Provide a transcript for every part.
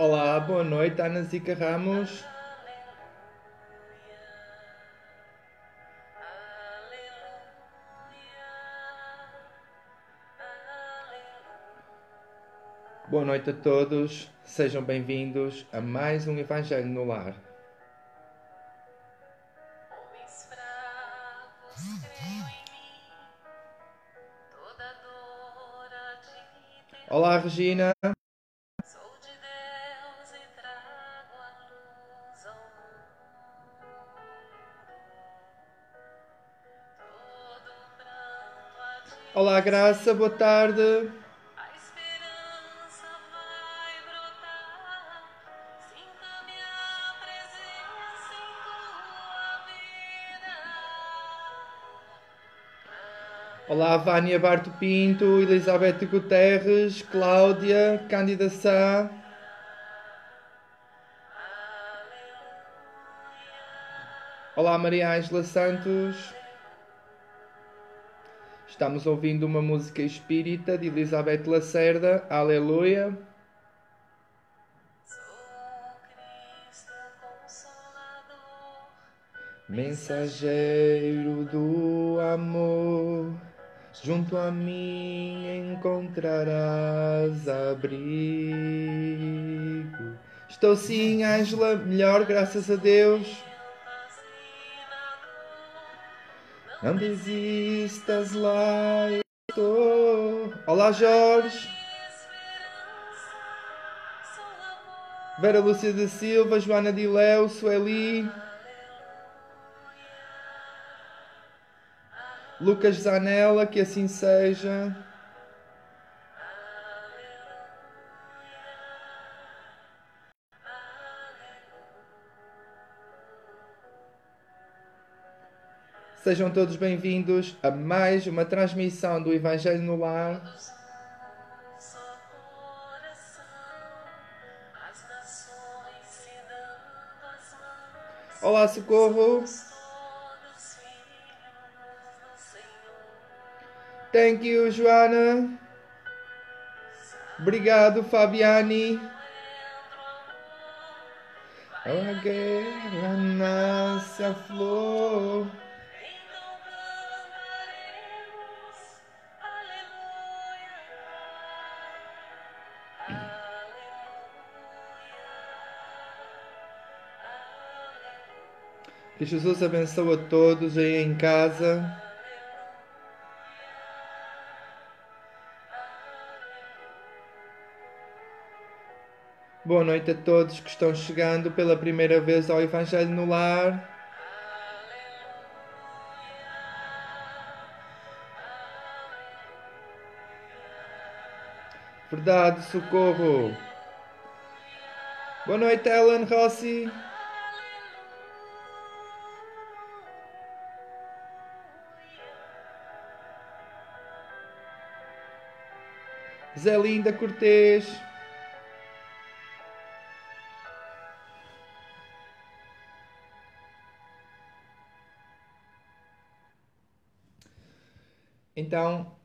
Olá, boa noite, Ana Zica Ramos. Boa noite a todos, sejam bem-vindos a mais um Evangelho no Lar. Homens fracos, Graça, boa tarde. A esperança vai brotar. Sinta minha presença em tua vida. Olá, Vânia Barto Pinto, Elizabeth Guterres, Cláudia, Cândida Sá. Olá, Maria Ângela Santos. Estamos ouvindo uma música espírita de Elizabeth Lacerda, Aleluia. Mensageiro do amor, junto a mim encontrarás abrigo. Estou sim, Ângela, melhor, graças a Deus. Não desistas lá, eu estou. Olá, Jorge. Vera Lúcia da Silva, Joana de Léo, Sueli. Lucas Zanella, que assim seja. Sejam todos bem-vindos a mais uma transmissão do Evangelho no Lar. Olá, Socorro. Thank you, Joana. Obrigado, Fabiani. A guerra nasce flor. Que Jesus abençoe a todos aí em casa. Boa noite a todos que estão chegando pela primeira vez ao Evangelho no Lar. Verdade, socorro. Boa noite, Ellen Rossi. Zé Linda Cortês. Então,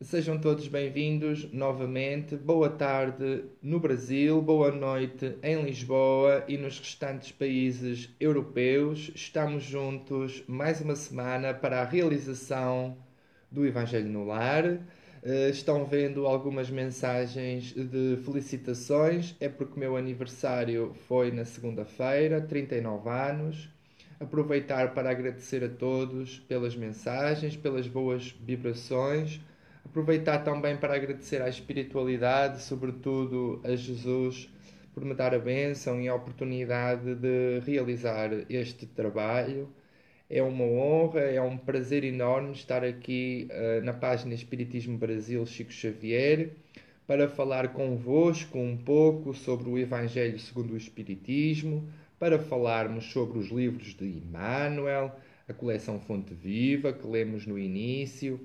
sejam todos bem-vindos novamente. Boa tarde no Brasil, boa noite em Lisboa e nos restantes países europeus. Estamos juntos mais uma semana para a realização do Evangelho no Lar. Eh, Estão vendo algumas mensagens de felicitações. É porque o meu aniversário foi na segunda-feira, 39 anos. Aproveitar para agradecer a todos pelas mensagens, pelas boas vibrações. Aproveitar também para agradecer à espiritualidade, sobretudo a Jesus, por me dar a bênção e a oportunidade de realizar este trabalho. É uma honra, é um prazer enorme estar aqui eh, na página Espiritismo Brasil Chico Xavier para falar convosco um pouco sobre o Evangelho segundo o Espiritismo, para falarmos sobre os livros de Emmanuel, a coleção Fonte Viva, que lemos no início.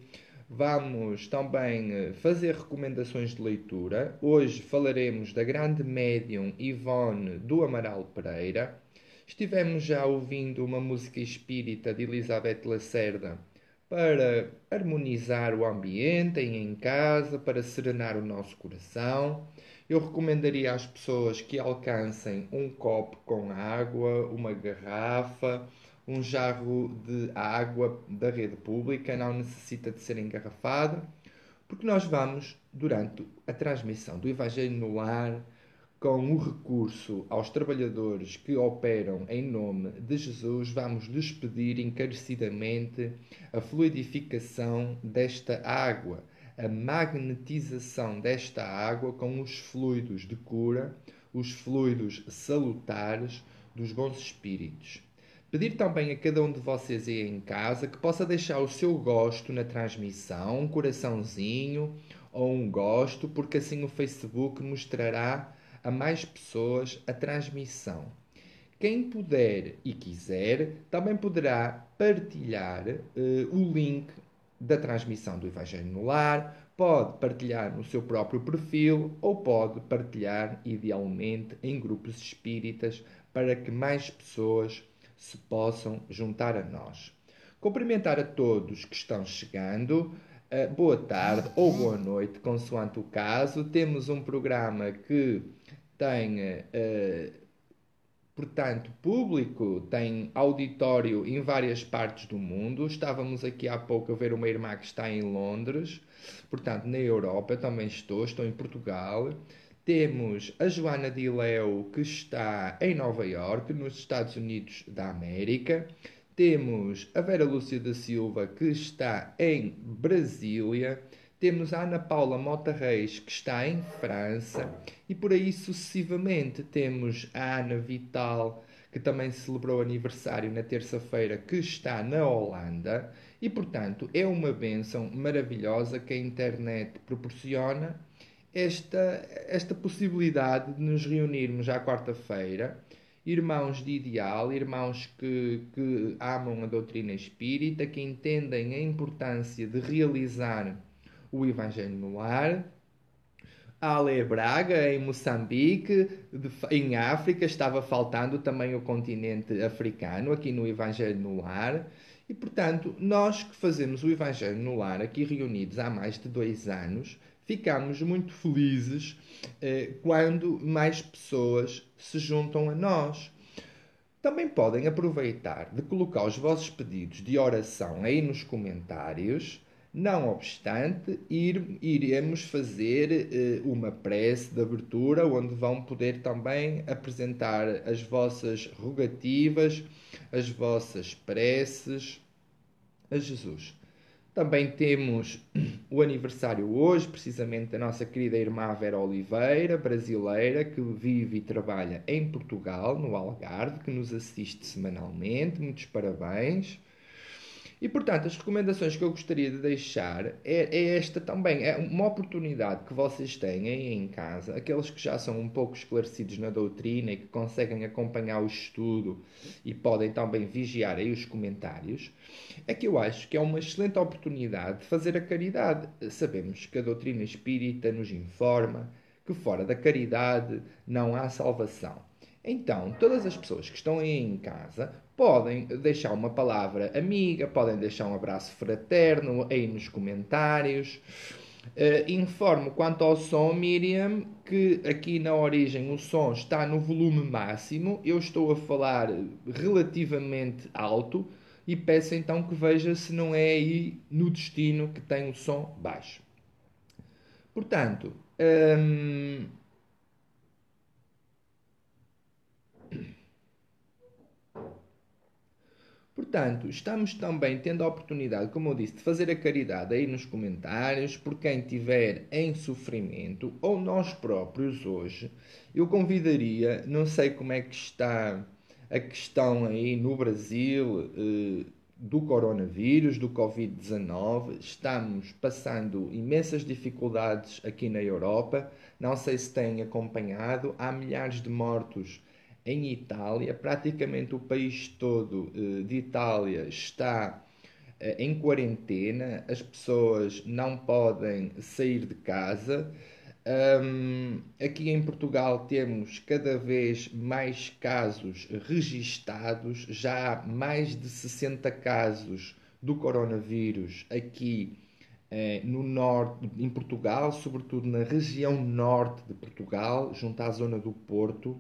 Vamos também eh, fazer recomendações de leitura. Hoje falaremos da grande médium Ivone do Amaral Pereira. Estivemos já ouvindo uma música espírita de Elizabeth Lacerda para harmonizar o ambiente em casa, para serenar o nosso coração. Eu recomendaria às pessoas que alcancem um copo com água, uma garrafa, um jarro de água da rede pública, não necessita de ser engarrafado, porque nós vamos, durante a transmissão do Evangelho no Lar, com o recurso aos trabalhadores que operam em nome de Jesus, vamos lhes pedir encarecidamente a fluidificação desta água a magnetização desta água com os fluidos de cura, os fluidos salutares dos bons espíritos. Pedir também a cada um de vocês aí em casa que possa deixar o seu gosto na transmissão, um coraçãozinho ou um gosto, porque assim o Facebook mostrará a mais pessoas a transmissão. Quem puder e quiser também poderá partilhar uh, o link da transmissão do Evangelho no Lar, pode partilhar no seu próprio perfil ou pode partilhar idealmente em grupos espíritas para que mais pessoas se possam juntar a nós. Cumprimentar a todos que estão chegando. Uh, boa tarde ou boa noite, consoante o caso. Temos um programa que tem uh, portanto, público, tem auditório em várias partes do mundo. Estávamos aqui há pouco a ver uma irmã que está em Londres, portanto, na Europa, eu também estou, estou em Portugal. Temos a Joana Dileu, que está em Nova York, nos Estados Unidos da América. Temos a Vera Lúcia da Silva, que está em Brasília. Temos a Ana Paula Mota Reis, que está em França, e por aí sucessivamente temos a Ana Vital, que também celebrou aniversário na terça-feira, que está na Holanda, e portanto é uma benção maravilhosa que a internet proporciona esta, esta possibilidade de nos reunirmos à quarta-feira, irmãos de ideal, irmãos que, que amam a doutrina espírita, que entendem a importância de realizar o Evangelho no Lar. Ale Braga, em Moçambique, de, em África, estava faltando também o continente africano, aqui no Evangelho no Lar. E, portanto, nós que fazemos o Evangelho no Lar, aqui reunidos há mais de dois anos, ficamos muito felizes eh, quando mais pessoas se juntam a nós. Também podem aproveitar de colocar os vossos pedidos de oração aí nos comentários não obstante, ir, iremos fazer uh, uma prece de abertura onde vão poder também apresentar as vossas rogativas, as vossas preces a Jesus. Também temos o aniversário hoje, precisamente da nossa querida irmã Vera Oliveira, brasileira, que vive e trabalha em Portugal, no Algarve, que nos assiste semanalmente. Muitos parabéns. E, portanto, as recomendações que eu gostaria de deixar é, é, esta também. É uma oportunidade que vocês têm aí em casa, aqueles que já são um pouco esclarecidos na doutrina e que conseguem acompanhar o estudo e podem também vigiar aí os comentários, é que eu acho que é uma excelente oportunidade de fazer a caridade. Sabemos que a doutrina espírita nos informa que fora da caridade não há salvação. Então, todas as pessoas que estão aí em casa podem deixar uma palavra amiga, podem deixar um abraço fraterno aí nos comentários. Uh, informo quanto ao som, Miriam, que aqui na origem o som está no volume máximo. Eu estou a falar relativamente alto e peço então que veja se não é aí no destino que tem o som baixo. Portanto, hum, Portanto, estamos também tendo a oportunidade, como eu disse, de fazer a caridade aí nos comentários, por quem estiver em sofrimento, ou nós próprios hoje, eu convidaria, não sei como é que está a questão aí no Brasil eh, do coronavírus, do Covid-19, estamos passando imensas dificuldades aqui na Europa, não sei se têm acompanhado, há milhares de mortos em Itália, praticamente o país todo eh, de Itália está eh, em quarentena, as pessoas não podem sair de casa. Um, aqui em Portugal temos cada vez mais casos registados, já há mais de 60 casos do coronavírus aqui eh, no norte, em Portugal, sobretudo na região norte de Portugal, junto à zona do Porto.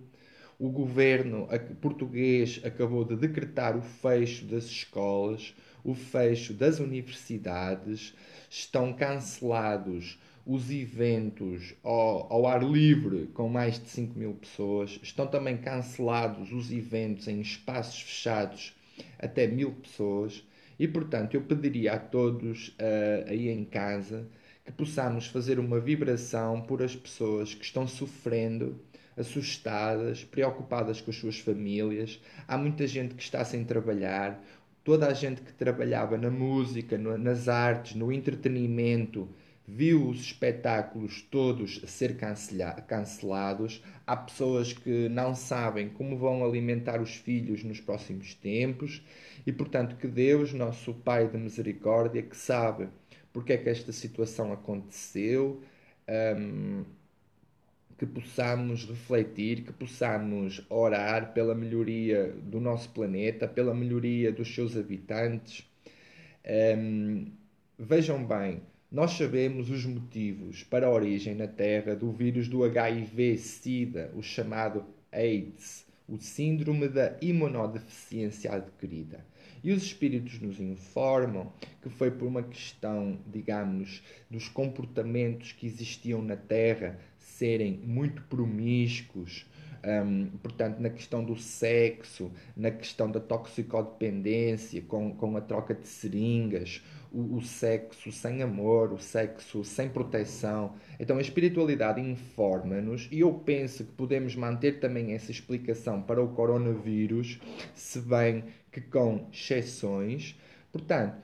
O governo português acabou de decretar o fecho das escolas, o fecho das universidades, estão cancelados os eventos ao, ao, ar livre com mais de 5 mil pessoas, estão também cancelados os eventos em espaços fechados até mil pessoas. E portanto, eu pediria a todos uh, aí em casa que possamos fazer uma vibração por as pessoas que estão sofrendo, assustadas, preocupadas com as suas famílias. Há muita gente que está sem trabalhar. Toda a gente que trabalhava na música, no, nas artes, no entretenimento, viu os espetáculos todos ser cancelados. Há pessoas que não sabem como vão alimentar os filhos nos próximos tempos e, portanto, que Deus, nosso Pai de misericórdia, que sabe porque é que esta situação aconteceu, um, que possamos refletir, que possamos orar pela melhoria do nosso planeta, pela melhoria dos seus habitantes. Um, vejam bem, nós sabemos os motivos para a origem na Terra do vírus do HIV-Sida, o chamado AIDS, o Síndrome da Imunodeficiência Adquirida. E os espíritos nos informam que foi por uma questão, digamos, dos comportamentos que existiam na Terra serem muito promíscuos, um, portanto, na questão do sexo, na questão da toxicodependência, com, com a troca de seringas, o, o, sexo sem amor, o sexo sem proteção. Então, a espiritualidade informa-nos, e eu penso que podemos manter também essa explicação para o coronavírus, se bem que com exceções. Portanto,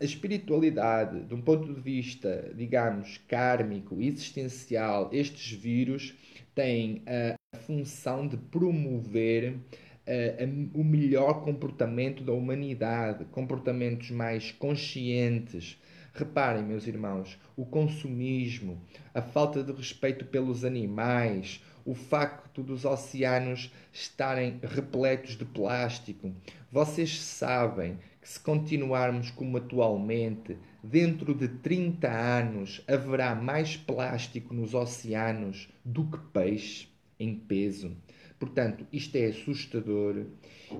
a espiritualidade, de um ponto de vista, digamos, kármico, existencial, estes vírus têm a função de promover uh, o melhor comportamento da humanidade, comportamentos mais conscientes. Reparem, meus irmãos, o consumismo, a falta de respeito pelos animais, o facto dos oceanos estarem repletos de plástico. Vocês sabem que se continuarmos como atualmente, dentro de 30 anos haverá mais plástico nos oceanos do que peixe em peso. Portanto, isto é assustador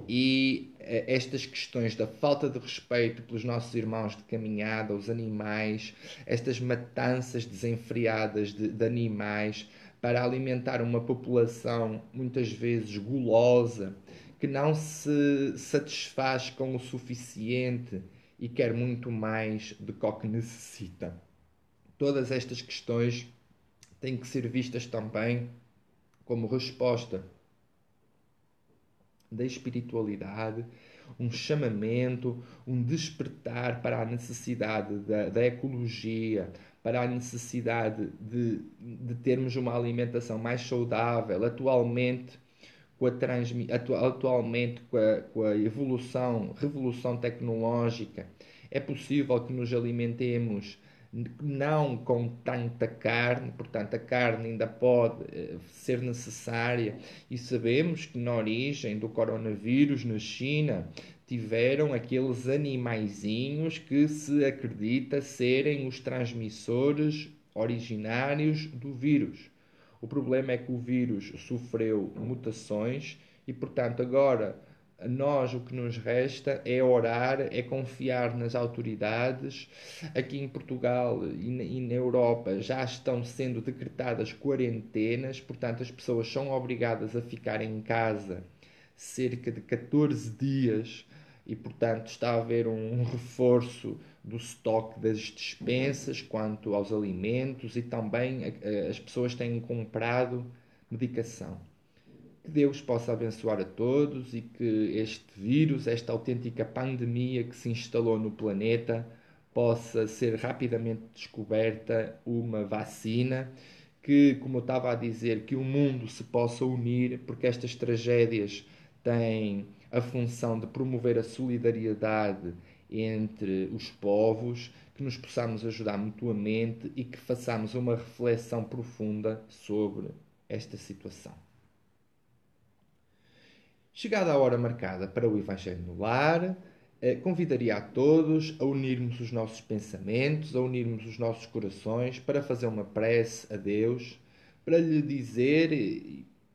e uh, estas questões da falta de respeito pelos nossos irmãos de caminhada, os animais, estas matanças desenfreadas de, de animais para alimentar uma população muitas vezes gulosa, que não se satisfaz com o suficiente e quer muito mais do que o que necessita. Todas estas questões têm que ser vistas também como resposta da espiritualidade, um chamamento, um despertar para a necessidade da, da ecologia, para a necessidade de, de termos uma alimentação mais saudável. Atualmente, com a, transmi, atu, atualmente com a, com a evolução, revolução tecnológica, é possível que nos alimentemos não com tanta carne, portanto, a carne ainda pode eh, ser necessária, e sabemos que na origem do coronavírus na China tiveram aqueles animaizinhos que se acredita serem os transmissores originários do vírus. O problema é que o vírus sofreu mutações e, portanto, agora nós o que nos resta é orar, é confiar nas autoridades. Aqui em Portugal e na Europa já estão sendo decretadas quarentenas, portanto, as pessoas são obrigadas a ficar em casa cerca de 14 dias e, portanto, está a haver um reforço do estoque das dispensas quanto aos alimentos e também as pessoas têm comprado medicação. Que Deus possa abençoar a todos e que este vírus, esta autêntica pandemia que se instalou no planeta, possa ser rapidamente descoberta uma vacina que, como eu estava a dizer, que o mundo se possa unir, porque estas tragédias têm a função de promover a solidariedade entre os povos, que nos possamos ajudar mutuamente e que façamos uma reflexão profunda sobre esta situação. Chegada a hora marcada para o Evangelho no Lar, eh, convidaria a todos a unirmos os nossos pensamentos, a unirmos os nossos corações para fazer uma prece a Deus, para lhe dizer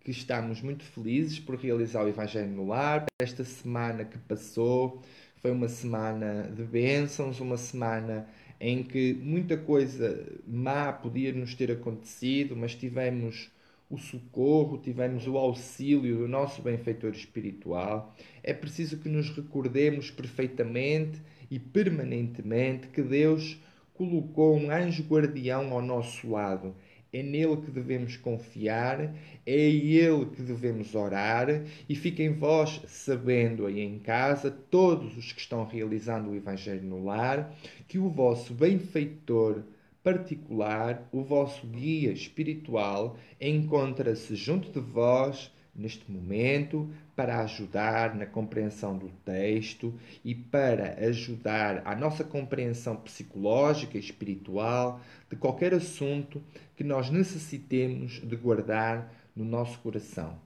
que estamos muito felizes por realizar o Evangelho no Lar. Esta semana que passou foi uma semana de bênçãos, uma semana em que muita coisa má podia nos ter acontecido, mas tivemos o socorro, tivemos o auxílio do nosso benfeitor espiritual. É preciso que nos recordemos perfeitamente e permanentemente que Deus colocou um anjo guardião ao nosso lado. É nele que devemos confiar, é ele que devemos orar e fiquem vós sabendo aí em casa, todos os que estão realizando o Evangelho no lar, que o vosso benfeitor particular, o vosso guia espiritual, encontra-se junto de vós neste momento para ajudar na compreensão do texto e para ajudar à nossa compreensão psicológica e espiritual de qualquer assunto que nós necessitemos de guardar no nosso coração.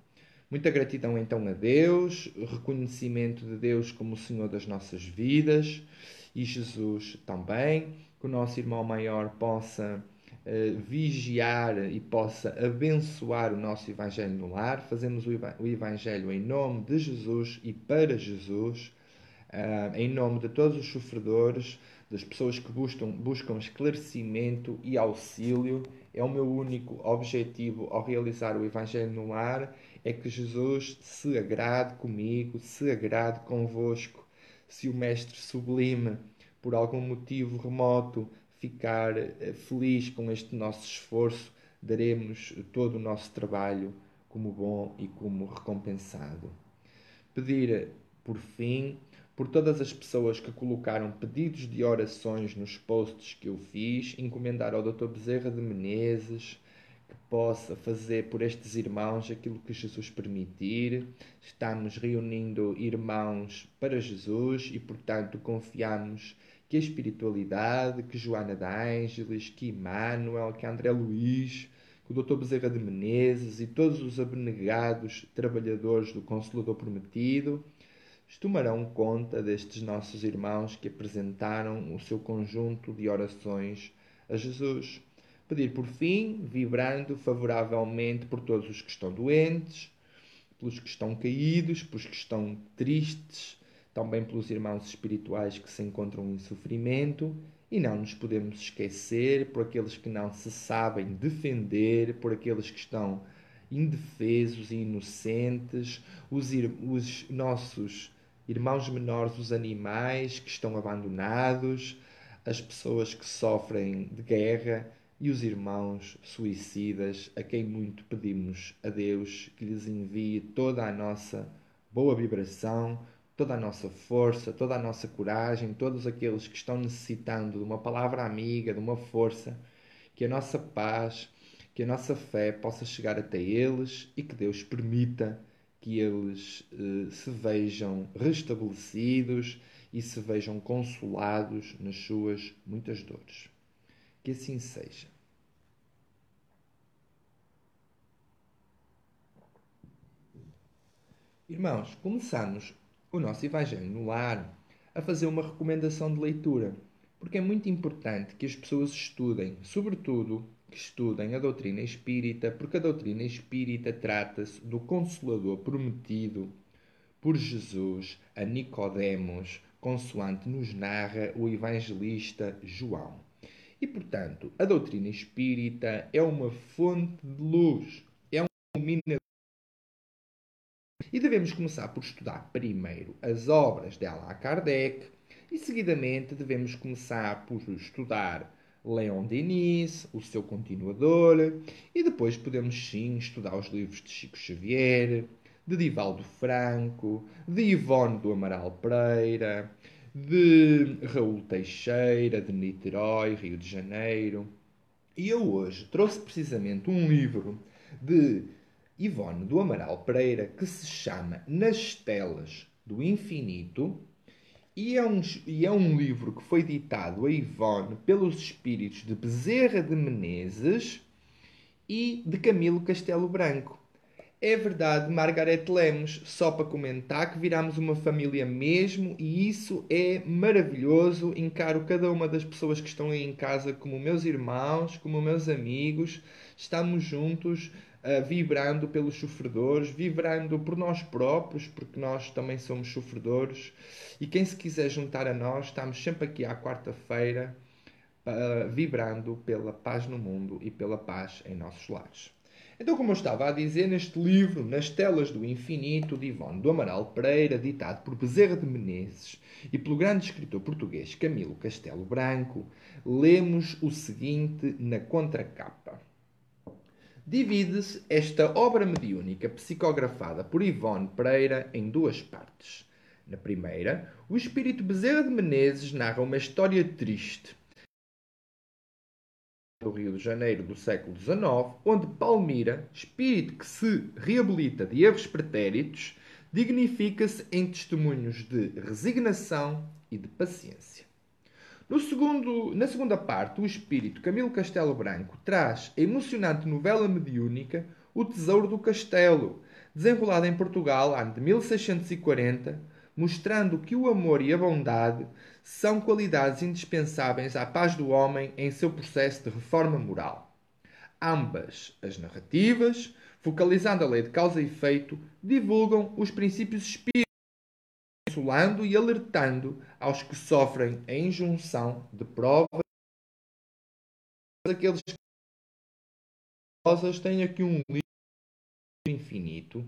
Muita gratidão então a Deus, reconhecimento de Deus como o Senhor das nossas vidas e Jesus também que o nosso irmão maior possa uh, vigiar e possa abençoar o nosso Evangelho no lar. Fazemos o, Evangelho em nome de Jesus e para Jesus, uh, em nome de todos os sofredores, das pessoas que buscam, buscam esclarecimento e auxílio. É o meu único objetivo ao realizar o Evangelho no lar, é que Jesus se agrade comigo, se agrade convosco. Se o Mestre sublime por algum motivo remoto, ficar eh, feliz com este nosso esforço, daremos todo o nosso trabalho como bom e como recompensado. Pedir, por fim, por todas as pessoas que colocaram pedidos de orações nos posts que eu fiz, encomendar ao Dr. Bezerra de Menezes que possa fazer por estes irmãos aquilo que Jesus permitir. Estamos reunindo irmãos para Jesus e, portanto, confiamos que a espiritualidade, que Joana de Ângeles, que Emmanuel, que André Luiz, que o Dr. Bezerra de Menezes e todos os abnegados trabalhadores do Consolador Prometido tomarão conta destes nossos irmãos que apresentaram o seu conjunto de orações a Jesus. Pedir por fim, vibrando favoravelmente por todos os que estão doentes, pelos que estão caídos, pelos que estão tristes, também pelos irmãos espirituais que se encontram em sofrimento, e não nos podemos esquecer por aqueles que não se sabem defender, por aqueles que estão indefesos e inocentes, os, os nossos irmãos menores, os animais que estão abandonados, as pessoas que sofrem de guerra e os irmãos suicidas, a quem muito pedimos a Deus que lhes envie toda a nossa boa vibração, toda a nossa força, toda a nossa coragem, todos aqueles que estão necessitando de uma palavra amiga, de uma força, que a nossa paz, que a nossa fé possa chegar até eles e que Deus permita que eles eh, se vejam restabelecidos e se vejam consolados nas suas muitas dores. Que assim seja. Irmãos, começamos o nosso Evangelho no lar a fazer uma recomendação de leitura, porque é muito importante que as pessoas estudem, sobretudo que estudem a doutrina espírita, porque a doutrina espírita trata-se do consolador prometido por Jesus a Nicodemos, consoante nos narra o evangelista João. E, portanto, a doutrina espírita é uma fonte de luz, é um iluminador e devemos começar por estudar primeiro as obras de Allan Kardec e, seguidamente, devemos começar por estudar Leon Denis, o seu continuador, e depois podemos sim estudar os livros de Chico Xavier, de Divaldo Franco, de Ivone do Amaral Pereira, de Raul Teixeira, de Niterói, Rio de Janeiro. E eu hoje trouxe precisamente um livro de Ivone do Amaral Pereira que se chama Nas Telas do Infinito e é, um, e é um livro que foi ditado a Ivone pelos espíritos de Bezerra de Menezes e de Camilo Castelo Branco. É verdade, Margaret Lemos, só para comentar que viramos uma família mesmo e isso é maravilhoso. Encaro cada uma das pessoas que estão aí em casa como meus irmãos, como meus amigos. Estamos juntos, uh, vibrando pelos sofredores, vibrando por nós próprios, porque nós também somos sofredores. E quem se quiser juntar a nós, estamos sempre aqui à quarta-feira, uh, vibrando pela paz no mundo e pela paz em nossos lares. Então, como eu estava a dizer, neste livro, Nas Telas do Infinito, de Ivone do Amaral Pereira, ditado por Bezerra de Menezes e pelo grande escritor português Camilo Castelo Branco, lemos o seguinte na contracapa. Divide-se esta obra mediúnica psicografada por Ivone Pereira em duas partes. Na primeira, o espírito Bezerra de Menezes narra uma história triste, do Rio de Janeiro do século XIX, onde Palmira, espírito que se reabilita de erros pretéritos, dignifica-se em testemunhos de resignação e de paciência. No segundo, na segunda parte, o espírito Camilo Castelo Branco traz a emocionante novela mediúnica O Tesouro do Castelo, desenrolada em Portugal ano de 1640, mostrando que o amor e a bondade são qualidades indispensáveis à paz do homem em seu processo de reforma moral. Ambas as narrativas, focalizando a lei de causa e efeito, divulgam os princípios espíritas, consolando e alertando aos que sofrem a injunção de provas daqueles que têm aqui um livro infinito.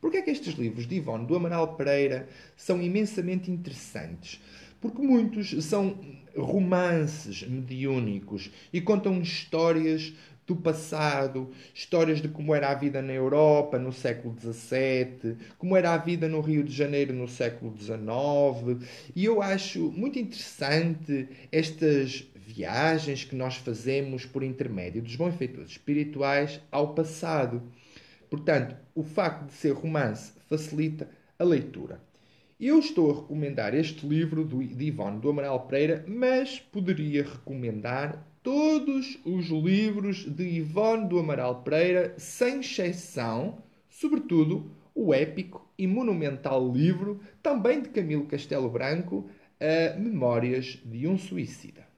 Porque é que estes livros de Ivone do Amaral Pereira são imensamente interessantes? Porque muitos são romances mediúnicos e contam histórias do passado, histórias de como era a vida na Europa no século XVII, como era a vida no Rio de Janeiro no século XIX. E eu acho muito interessante estas viagens que nós fazemos por intermédio dos benfeitores espirituais ao passado. Portanto, o facto de ser romance facilita a leitura. Eu estou a recomendar este livro de Ivone do Amaral Pereira, mas poderia recomendar todos os livros de Ivone do Amaral Pereira, sem exceção, sobretudo o épico e monumental livro, também de Camilo Castelo Branco, a Memórias de um Suicida.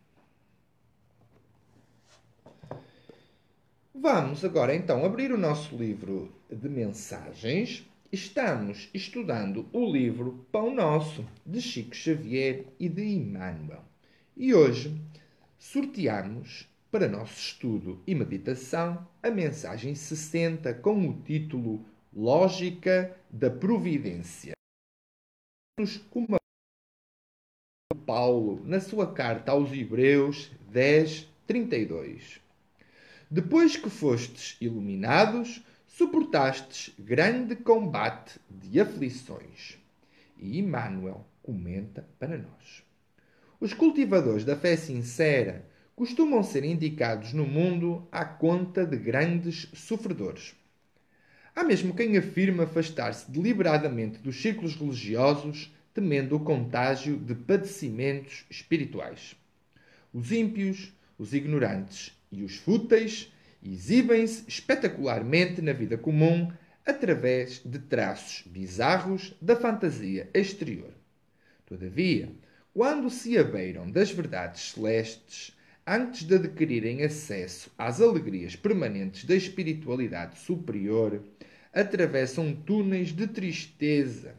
Vamos agora então abrir o nosso livro de mensagens Estamos estudando o livro Pão Nosso, de Chico Xavier e de Emmanuel. E hoje sorteamos, para nosso estudo e meditação, a mensagem 60 com o título Lógica da Providência. Uma Paulo na sua carta aos Hebreus 10, 32. Depois que fostes iluminados, suportastes grande combate de aflições. E Emmanuel comenta para nós. Os cultivadores da fé sincera costumam ser indicados no mundo à conta de grandes sofredores. Há mesmo quem afirma afastar-se deliberadamente dos círculos religiosos, temendo o contágio de padecimentos espirituais. Os ímpios, os ignorantes e os fúteis exibem-se espetacularmente na vida comum através de traços bizarros da fantasia exterior. Todavia, quando se abeiram das verdades celestes, antes de adquirirem acesso às alegrias permanentes da espiritualidade superior, atravessam túneis de tristeza,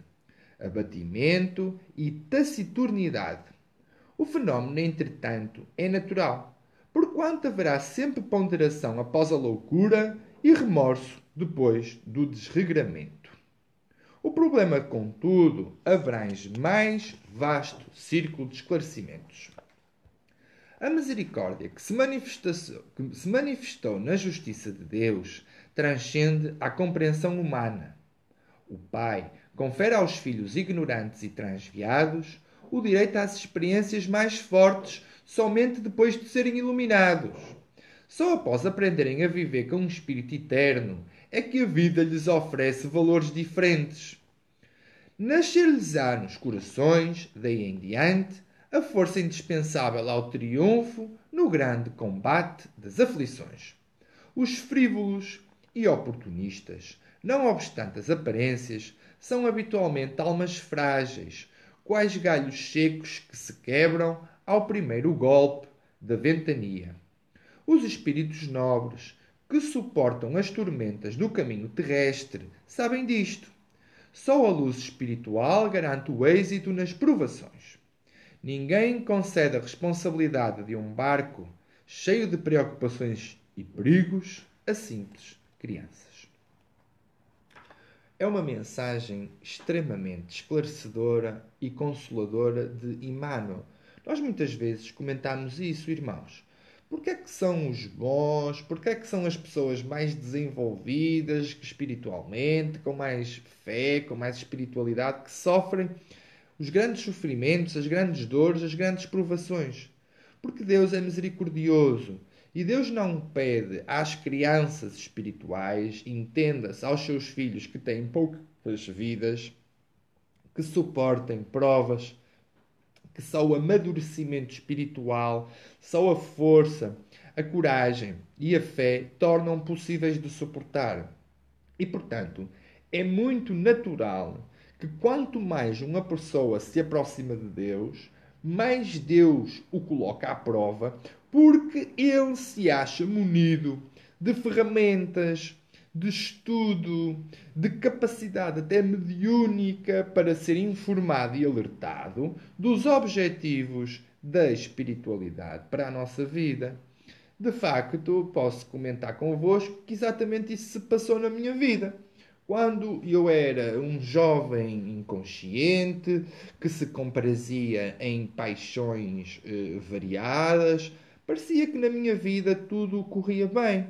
abatimento e taciturnidade. O fenómeno, entretanto, é natural porquanto haverá sempre ponderação após a loucura e remorso depois do desregramento. O problema, contudo, abrange mais vasto círculo de esclarecimentos. A misericórdia que se, que se manifestou na justiça de Deus transcende a compreensão humana. O Pai confere aos filhos ignorantes e transviados o direito às experiências mais fortes somente depois de serem iluminados. Só após aprenderem a viver com um espírito eterno é que a vida lhes oferece valores diferentes. Nascer-lhes-á nos corações, daí em diante, a força indispensável ao triunfo no grande combate das aflições. Os frívolos e oportunistas Não obstante as aparências, são habitualmente almas frágeis, quais galhos secos que se quebram ao primeiro golpe da ventania. Os espíritos nobres, que suportam as tormentas do caminho terrestre, sabem disto. Só a luz espiritual garante o êxito nas provações. Ninguém concede a responsabilidade de um barco cheio de preocupações e perigos a simples crianças. É uma mensagem extremamente esclarecedora e consoladora de Emmanuel. Nós muitas vezes comentamos isso, irmãos. Porque é que são os bons? Porque é que são as pessoas mais desenvolvidas espiritualmente, com mais fé, com mais espiritualidade, que sofrem os grandes sofrimentos, as grandes dores, as grandes provações? Porque Deus é misericordioso e Deus não pede às crianças espirituais, entenda-se, aos seus filhos que têm poucas vidas, que suportem provas, que só o amadurecimento espiritual, só a força, a coragem e a fé tornam possíveis de suportar. E, portanto, é muito natural que quanto mais uma pessoa se aproxima de Deus, mais Deus o coloca à prova, porque ele se acha munido de ferramentas, de estudo, de capacidade até mediúnica para ser informado e alertado dos objetivos da espiritualidade para a nossa vida. De facto, posso comentar convosco que exatamente isso se passou na minha vida. Quando eu era um jovem inconsciente que se comprazia em paixões eh, variadas, parecia que na minha vida tudo corria bem.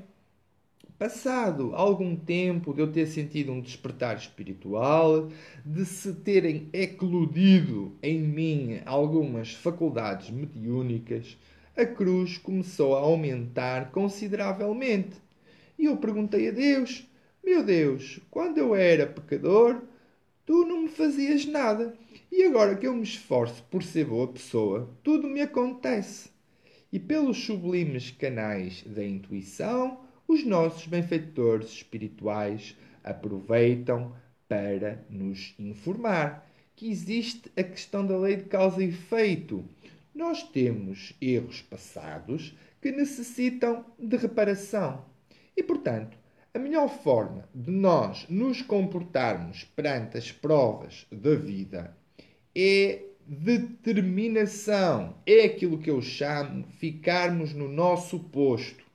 Passado algum tempo de eu ter sentido um despertar espiritual, de se terem eclodido em mim algumas faculdades mediúnicas, a cruz começou a aumentar consideravelmente. E eu perguntei a Deus: Meu Deus, quando eu era pecador, tu não me fazias nada. E agora que eu me esforço por ser boa pessoa, tudo me acontece e pelos sublimes canais da intuição, os nossos benfeitores espirituais aproveitam para nos informar que existe a questão da lei de causa e efeito. Nós temos erros passados que necessitam de reparação. E, portanto, a melhor forma de nós nos comportarmos perante as provas da vida é determinação. É aquilo que eu chamo ficarmos no nosso posto.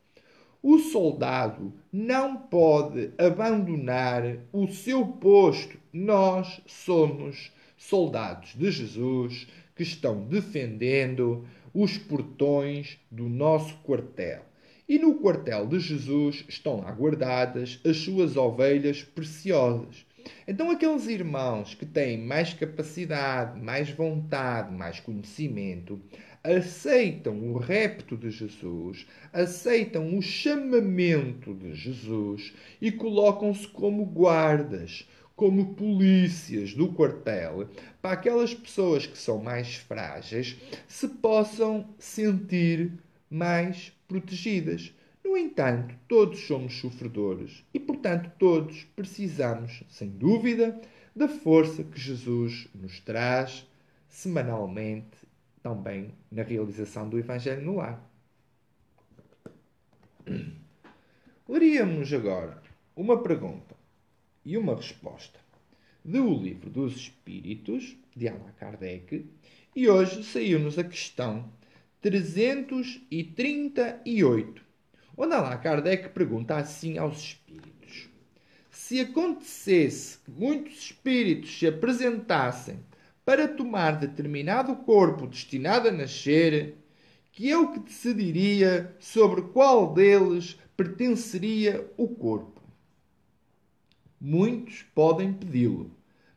O soldado não pode abandonar o seu posto. Nós somos soldados de Jesus que estão defendendo os portões do nosso quartel. E no quartel de Jesus estão lá guardadas as suas ovelhas preciosas. Então, aqueles irmãos que têm mais capacidade, mais vontade, mais conhecimento, aceitam o repto de Jesus, aceitam o chamamento de Jesus e colocam-se como guardas, como polícias do quartel, para aquelas pessoas que são mais frágeis se possam sentir mais protegidas. No entanto, todos somos sofredores e, portanto, todos precisamos, sem dúvida, da força que Jesus nos traz semanalmente, também na realização do Evangelho no lar. Leríamos agora uma pergunta e uma resposta do Livro dos Espíritos, de Allan Kardec, e hoje saiu-nos a questão 338 onde lá Kardec pergunta assim aos espíritos: Se acontecesse que muitos espíritos se apresentassem para tomar determinado corpo destinado a nascer, que eu que decidiria sobre qual deles pertenceria o corpo. Muitos podem pedi-lo,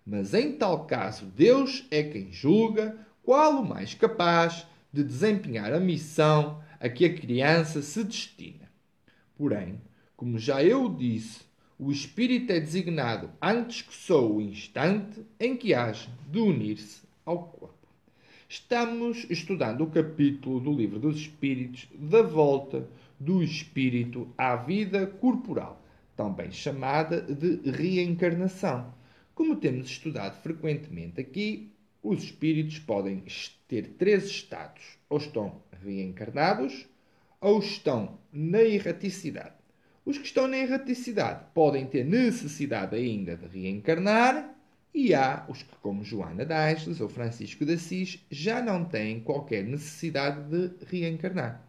mas em tal caso Deus é quem julga qual o mais capaz de desempenhar a missão a que a criança se destina. Porém, como já eu disse, o espírito é designado antes que sou o instante em que haja de unir-se ao corpo. Estamos estudando o capítulo do Livro dos Espíritos da volta do espírito à vida corporal. também chamada de reencarnação. Como temos estudado frequentemente aqui, os espíritos podem ter três estados: ou estão reencarnados, ou estão na erraticidade. Os que estão na erraticidade podem ter necessidade ainda de reencarnar, e há os que, como Joana Ângeles ou Francisco de Assis, já não têm qualquer necessidade de reencarnar.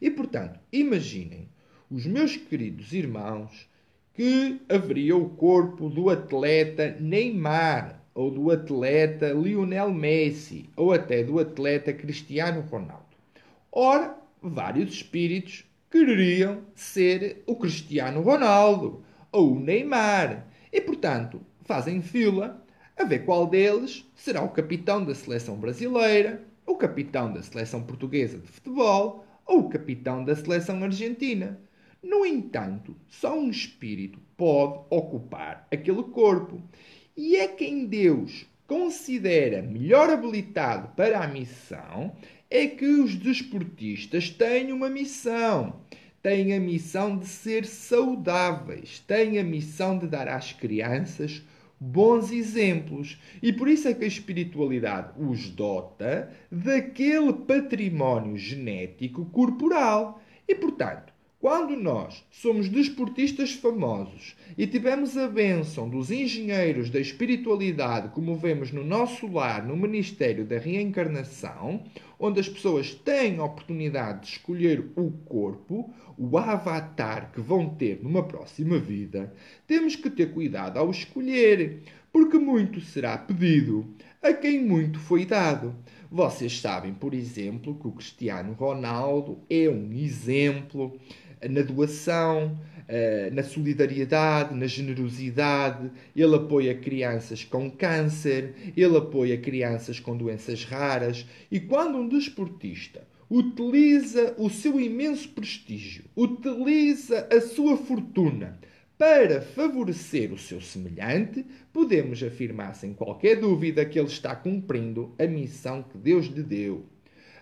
E, portanto, imaginem os meus queridos irmãos que haveria o corpo do atleta Neymar, ou do atleta Lionel Messi, ou até do atleta Cristiano Ronaldo. Ora, vários espíritos queriam ser o Cristiano Ronaldo ou o Neymar e, portanto, fazem fila a ver qual deles será o capitão da seleção brasileira, o capitão da seleção portuguesa de futebol ou o capitão da seleção argentina. No entanto, só um espírito pode ocupar aquele corpo e é quem Deus considera melhor habilitado para a missão é que os desportistas têm uma missão. Têm a missão de ser saudáveis, têm a missão de dar às crianças bons exemplos. E por isso é que a espiritualidade os dota daquele património genético corporal. E portanto, quando nós somos desportistas famosos e tivemos a bênção dos engenheiros da espiritualidade, como vemos no nosso lar, no Ministério da Reencarnação, onde as pessoas têm a oportunidade de escolher o corpo, o avatar que vão ter numa próxima vida, temos que ter cuidado ao escolher, porque muito será pedido a quem muito foi dado. Vocês sabem, por exemplo, que o Cristiano Ronaldo é um exemplo na doação, eh, na solidariedade, na generosidade. Ele apoia crianças com câncer, ele apoia crianças com doenças raras. E quando um desportista utiliza o seu imenso prestígio, utiliza a sua fortuna para favorecer o seu semelhante, podemos afirmar sem qualquer dúvida que ele está cumprindo a missão que Deus lhe deu.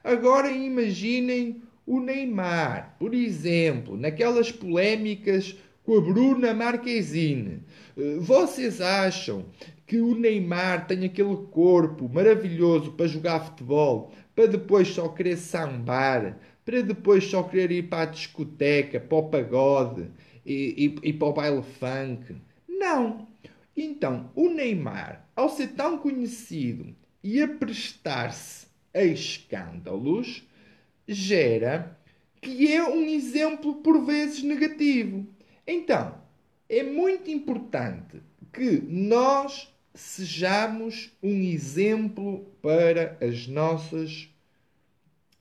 Agora imaginem o Neymar, por exemplo, naquelas polémicas com a Bruna Marquezine. Eh, vocês acham que o Neymar tem aquele corpo maravilhoso para jogar futebol, para depois só querer sambar, para depois só querer ir para a discoteca, para o pagode e, e, e para o baile funk? Não. Então, o Neymar, ao ser tão conhecido e a prestar-se a escândalos, gera que é um exemplo por vezes negativo. Então, é muito importante que nós sejamos um exemplo para as nossas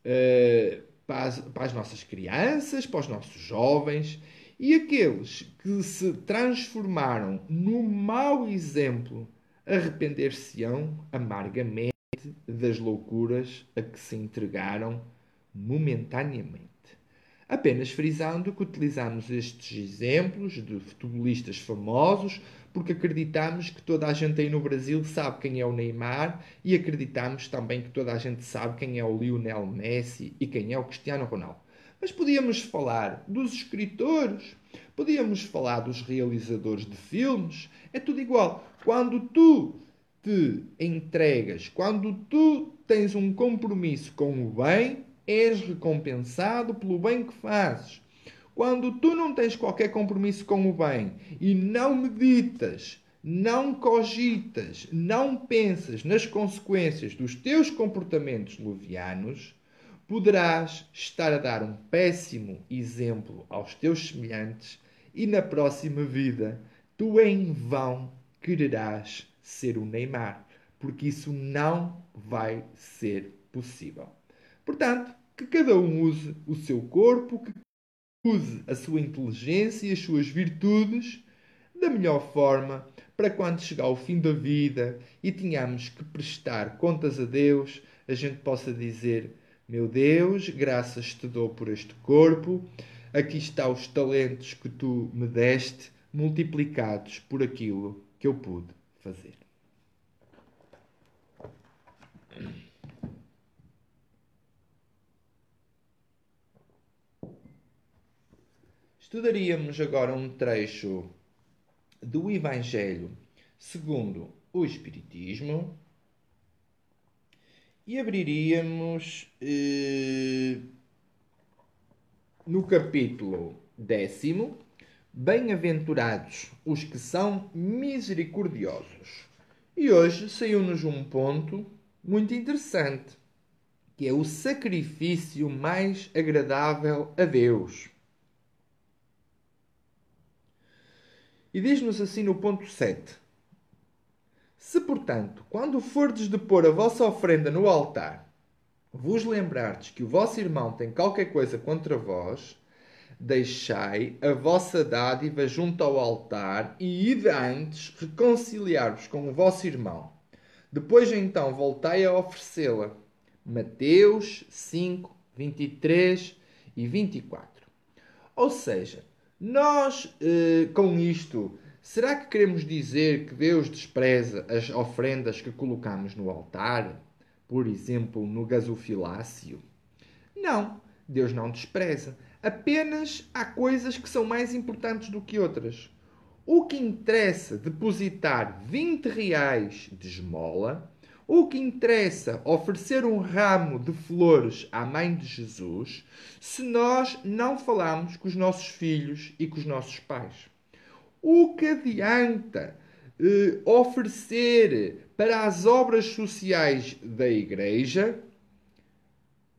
uh, para, as, para as nossas crianças, para os nossos jovens e aqueles que se transformaram no mau exemplo arrepender-se-ão amargamente das loucuras a que se entregaram momentaneamente. Apenas frisando que utilizamos estes exemplos de futebolistas famosos porque acreditamos que toda a gente aí no Brasil sabe quem é o Neymar e acreditamos também que toda a gente sabe quem é o Lionel Messi e quem é o Cristiano Ronaldo. Mas podíamos falar dos escritores, podíamos falar dos realizadores de filmes, é tudo igual. Quando tu te entregas, quando tu tens um compromisso com o bem, és recompensado pelo bem que fazes. Quando tu não tens qualquer compromisso com o bem e não meditas, não cogitas, não pensas nas consequências dos teus comportamentos levianos, poderás estar a dar um péssimo exemplo aos teus semelhantes e na próxima vida tu em vão quererás ser o Neymar, porque isso não vai ser possível. Portanto, que cada um use o seu corpo, que use a sua inteligência e as suas virtudes da melhor forma para quando chegar ao fim da vida e tenhamos que prestar contas a Deus, a gente possa dizer: Meu Deus, graças te dou por este corpo, aqui está os talentos que tu me deste, multiplicados por aquilo que eu pude fazer. Estudaríamos agora um trecho do Evangelho segundo o Espiritismo e abriríamos eh, no capítulo décimo Bem-aventurados os que são misericordiosos. E hoje saiu-nos um ponto muito interessante, que é o sacrifício mais agradável a Deus. E diz-nos assim no ponto 7. Se, portanto, quando fordes de pôr a vossa oferenda no altar, vos lembrardes que o vosso irmão tem qualquer coisa contra vós, deixai a vossa dádiva junto ao altar e ide antes reconciliar-vos com o vosso irmão. Depois então voltai a oferecê-la. Mateus 5, 23 e 24. Ou seja, nós eh, com isto, será que queremos dizer que Deus despreza as ofrendas que colocamos no altar? Por exemplo, no gasofilácio? Não, Deus não despreza. Apenas há coisas que são mais importantes do que outras. O que interessa depositar 20 reais de esmola, o que interessa oferecer um ramo de flores à mãe de Jesus, se nós não falamos com os nossos filhos e com os nossos pais. O que adianta eh, oferecer para as obras sociais da igreja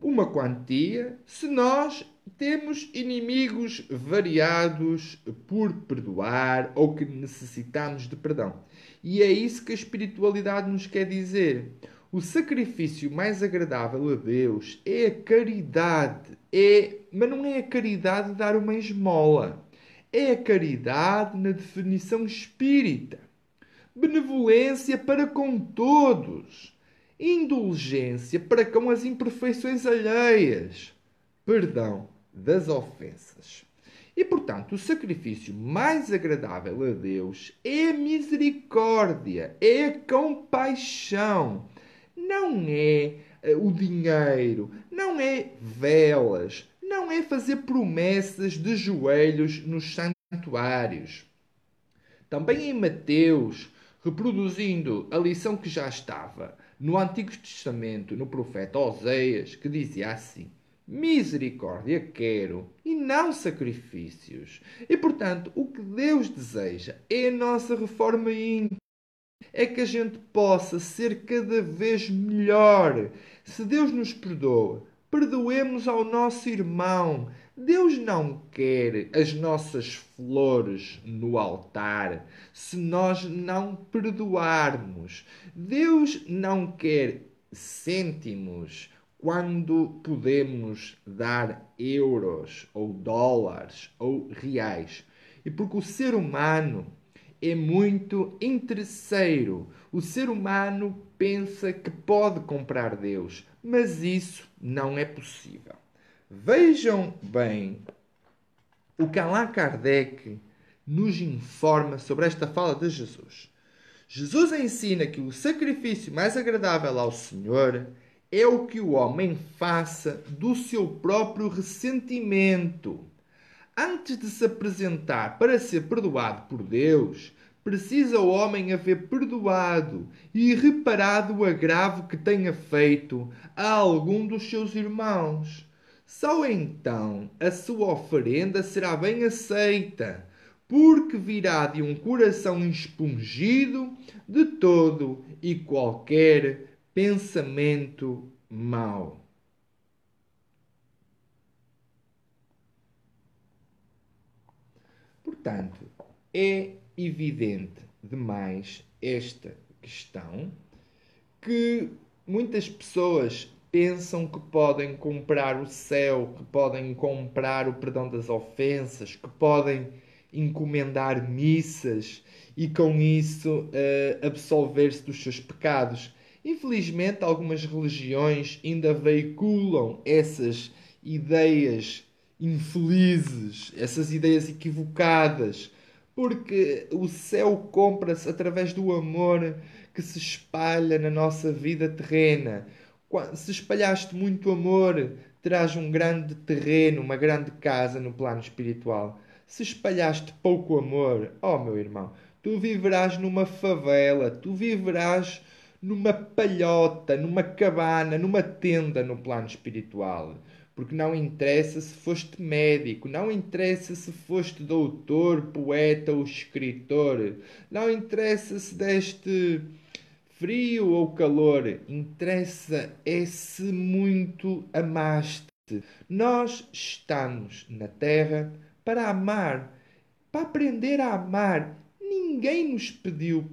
uma quantia se nós temos inimigos variados por perdoar ou que necessitamos de perdão. E é isso que a espiritualidade nos quer dizer. O sacrifício mais agradável a Deus é a caridade, é, mas não é a caridade de dar uma esmola. É a caridade na definição espírita. Benevolência para com todos. Indulgência para com as imperfeições alheias. Perdão das ofensas. E, portanto, o sacrifício mais agradável a Deus é a misericórdia, é a compaixão. Não é eh, o dinheiro, não é velas, não é fazer promessas de joelhos nos santuários. Também em Mateus, reproduzindo a lição que já estava no Antigo Testamento, no profeta Oséias, que dizia assim: Misericórdia quero e não sacrifícios. E portanto, o que Deus deseja é a nossa reforma íntima. É que a gente possa ser cada vez melhor. Se Deus nos perdoa, perdoemos ao nosso irmão. Deus não quer as nossas flores no altar se nós não perdoarmos. Deus não quer cêntimos quando podemos dar euros ou dólares ou reais. E porque o ser humano é muito interesseiro. O ser humano pensa que pode comprar Deus, mas isso não é possível. Vejam bem o que Allan Kardec nos informa sobre esta fala de Jesus. Jesus ensina que o sacrifício mais agradável ao Senhor é o que o homem faça do seu próprio ressentimento. Antes de se apresentar para ser perdoado por Deus, precisa o homem haver perdoado e reparado o agravo que tenha feito a algum dos seus irmãos. Só então a sua oferenda será bem aceita, porque virá de um coração expungido de todo e qualquer pensamento mau. Portanto, é evidente demais esta questão que muitas pessoas pensam que podem comprar o céu, que podem comprar o perdão das ofensas, que podem encomendar missas e com isso uh, absolver-se dos seus pecados. Infelizmente, algumas religiões ainda veiculam essas ideias infelizes, essas ideias equivocadas, porque o céu compra-se através do amor que se espalha na nossa vida terrena. Se espalhaste muito amor, terás um grande terreno, uma grande casa no plano espiritual. se espalhaste pouco amor, oh meu irmão, tu viverás numa favela, tu viverás numa palhota, numa cabana, numa tenda no plano espiritual. Porque não interessa se foste médico, não interessa se foste doutor, poeta ou escritor, não interessa se deste frio ou calor, interessa é se muito amaste. Nós estamos na terra para amar, para aprender a amar. Ninguém nos pediu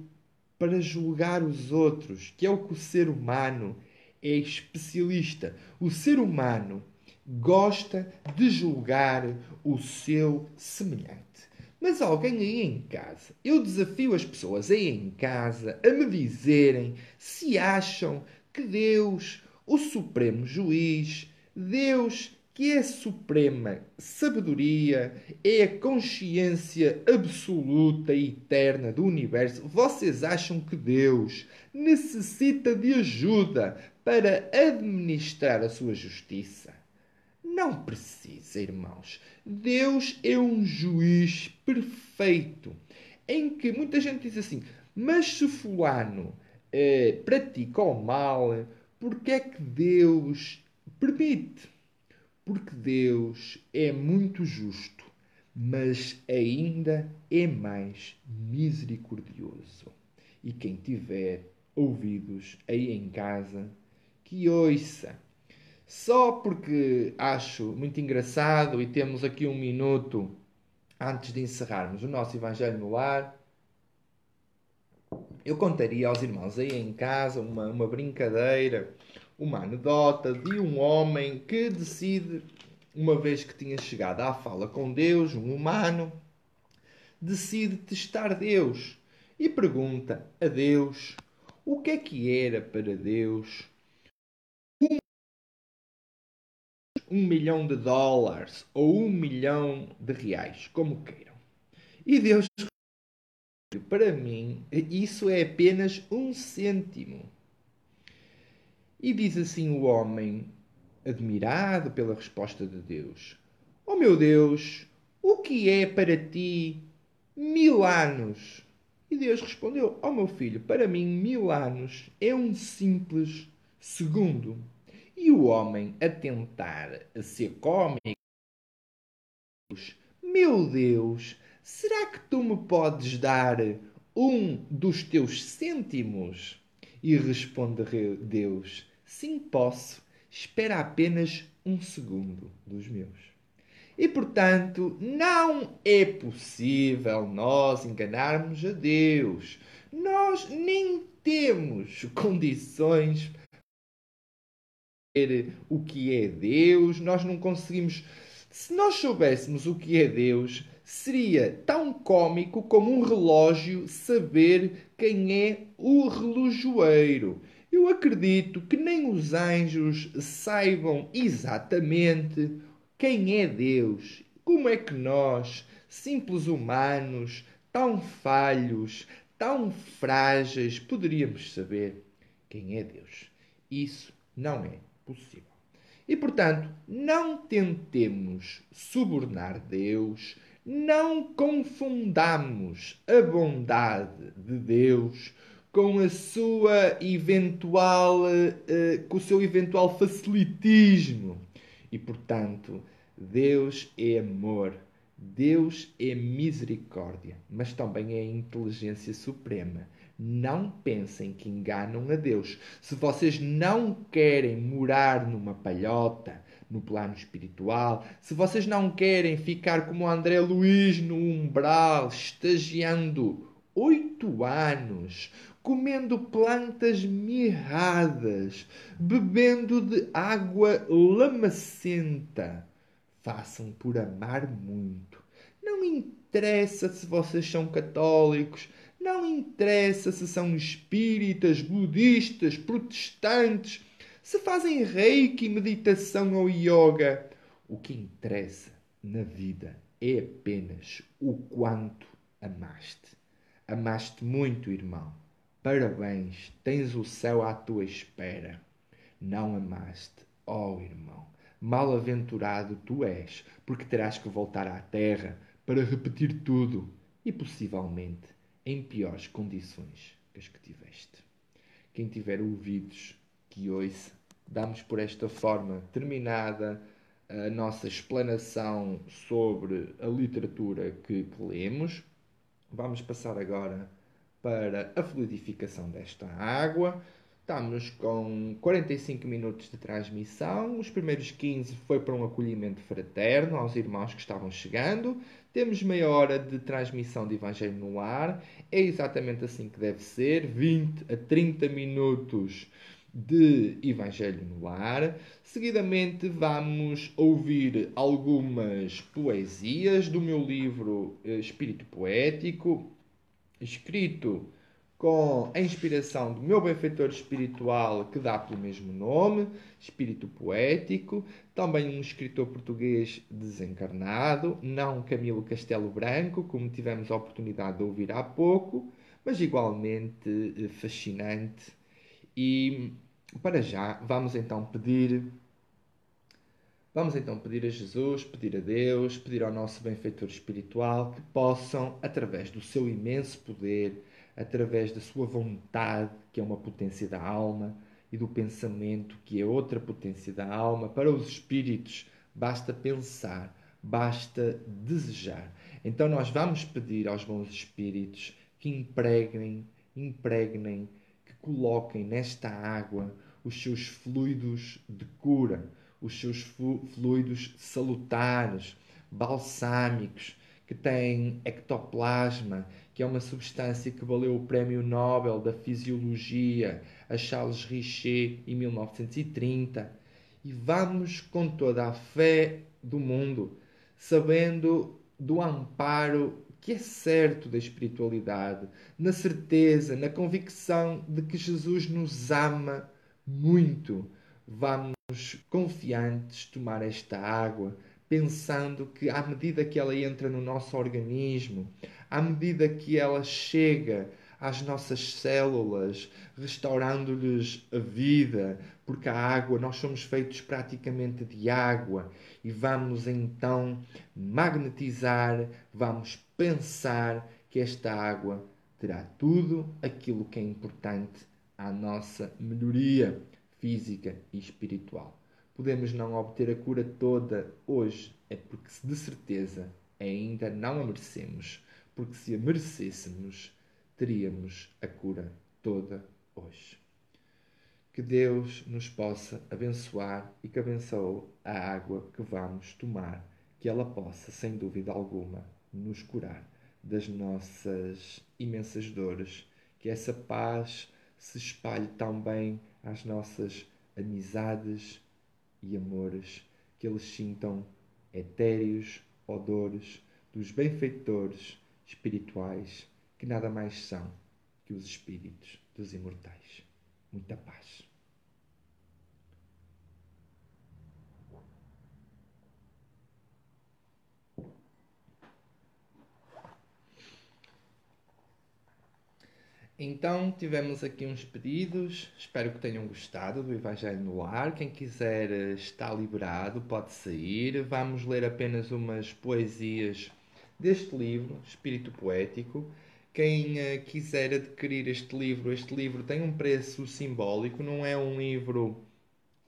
para julgar os outros, que é o que o ser humano é especialista. O ser humano gosta de julgar o seu semelhante. Mas alguém aí em casa, eu desafio as pessoas aí em casa a me dizerem se acham que Deus, o Supremo Juiz, Deus que é a suprema sabedoria, é a consciência absoluta e eterna do universo, vocês acham que Deus necessita de ajuda para administrar a sua justiça? Não precisa, irmãos. Deus é um juiz perfeito, em que muita gente diz assim: mas se Fulano eh, pratica o mal, porque é que Deus permite? Porque Deus é muito justo, mas ainda é mais misericordioso. E quem tiver ouvidos aí em casa, que ouça só porque acho muito engraçado e temos aqui um minuto antes de encerrarmos o nosso Evangelho no Lar, eu contaria aos irmãos aí em casa uma, uma brincadeira, uma anedota de um homem que decide, uma vez que tinha chegado à fala com Deus, um humano, decide testar Deus e pergunta a Deus o que é que era para Deus um milhão de dólares ou um milhão de reais, como queiram. E Deus, para mim, isso é apenas um cêntimo. E diz assim o homem, admirado pela resposta de Deus: Oh meu Deus, o que é para ti mil anos? E Deus respondeu: Oh meu filho, para mim mil anos é um simples segundo. E o homem a tentar ser cómico. Meu Deus, será que tu me podes dar um dos teus cêntimos? E responde Deus: Sim, posso. Espera apenas um segundo dos meus. E portanto, não é possível nós enganarmos a Deus. Nós nem temos condições o que é Deus, nós não conseguimos. Se nós soubéssemos o que é Deus, seria tão cômico como um relógio saber quem é o relojoeiro. Eu acredito que nem os anjos saibam exatamente quem é Deus. Como é que nós, simples humanos, tão falhos, tão frágeis, poderíamos saber quem é Deus? Isso não é possível. E portanto, não tentemos subornar Deus, não confundamos a bondade de Deus com a sua eventual uh, com o seu eventual facilitismo. E portanto, Deus é amor, Deus é misericórdia, mas também é inteligência suprema. Não pensem que enganam a Deus. Se vocês não querem morar numa palhota, no plano espiritual, se vocês não querem ficar como André Luiz no umbral, estagiando oito anos, comendo plantas mirradas, bebendo de água lamacenta, façam por amar muito. Não interessa se vocês são católicos, não interessa se são espíritas, budistas, protestantes, se fazem reiki, meditação ou yoga. O que interessa na vida é apenas o quanto amaste. Amaste muito, irmão. Parabéns, tens o céu à tua espera. Não amaste, ó oh, irmão. Mal-aventurado tu és, porque terás que voltar à terra para repetir tudo e possivelmente em piores condições que as que tiveste. Quem tiver ouvidos que ouça, damos por esta forma terminada a nossa explanação sobre a literatura que, que lemos. Vamos passar agora para a fluidificação desta água. Estamos com 45 minutos de transmissão. Os primeiros 15 foi para um acolhimento fraterno aos irmãos que estavam chegando. Temos meia hora de transmissão de Evangelho no ar. É exatamente assim que deve ser: 20 a 30 minutos de Evangelho no Lar. Seguidamente vamos ouvir algumas poesias do meu livro eh, Espírito Poético, escrito com a inspiração do meu benfeitor espiritual que dá pelo mesmo nome, Espírito Poético, também um escritor português desencarnado, não Camilo Castelo Branco, como tivemos a oportunidade de ouvir há pouco, mas igualmente eh, fascinante. E para já, vamos então pedir Vamos então pedir a Jesus, pedir a Deus, pedir ao nosso benfeitor espiritual que possam, através do seu imenso poder, através da sua vontade, que é uma potência da alma, e do pensamento, que é outra potência da alma, para os espíritos basta pensar, basta desejar. Então nós vamos pedir aos bons espíritos que impregnem, impregnem, que coloquem nesta água os seus fluidos de cura, os seus fluidos salutares, balsâmicos, que têm ectoplasma, que é uma substância que valeu o Prémio Nobel da Fisiologia a Charles Richer em 1930. E vamos com toda a fé do mundo, sabendo do amparo que é certo da espiritualidade, na certeza, na convicção de que Jesus nos ama muito. Vamos confiantes tomar esta água, pensando que à medida que ela entra no nosso organismo, à medida que ela chega às nossas células, restaurando-lhes a vida, porque a água, nós somos feitos praticamente de água, e vamos então magnetizar, vamos pensar que esta água terá tudo aquilo que é importante à nossa melhoria física e espiritual. Podemos não obter a cura toda hoje, é porque de certeza ainda não a merecemos, porque se a merecêssemos, teríamos a cura toda hoje. Que Deus nos possa abençoar e que abençoe a água que vamos tomar, que ela possa, sem dúvida alguma, nos curar das nossas imensas dores, que essa paz se espalhe também às nossas amizades e amores, que eles sintam etéreos odores dos benfeitores espirituais, que nada mais são que os espíritos dos imortais. Muita paz. Então tivemos aqui uns pedidos, espero que tenham gostado do Evangelho no Ar. Quem quiser eh, está liberado, pode sair. Vamos ler apenas umas poesias deste livro, Espírito Poético. Quem uh, quiser adquirir este livro, este livro tem um preço simbólico, não é um livro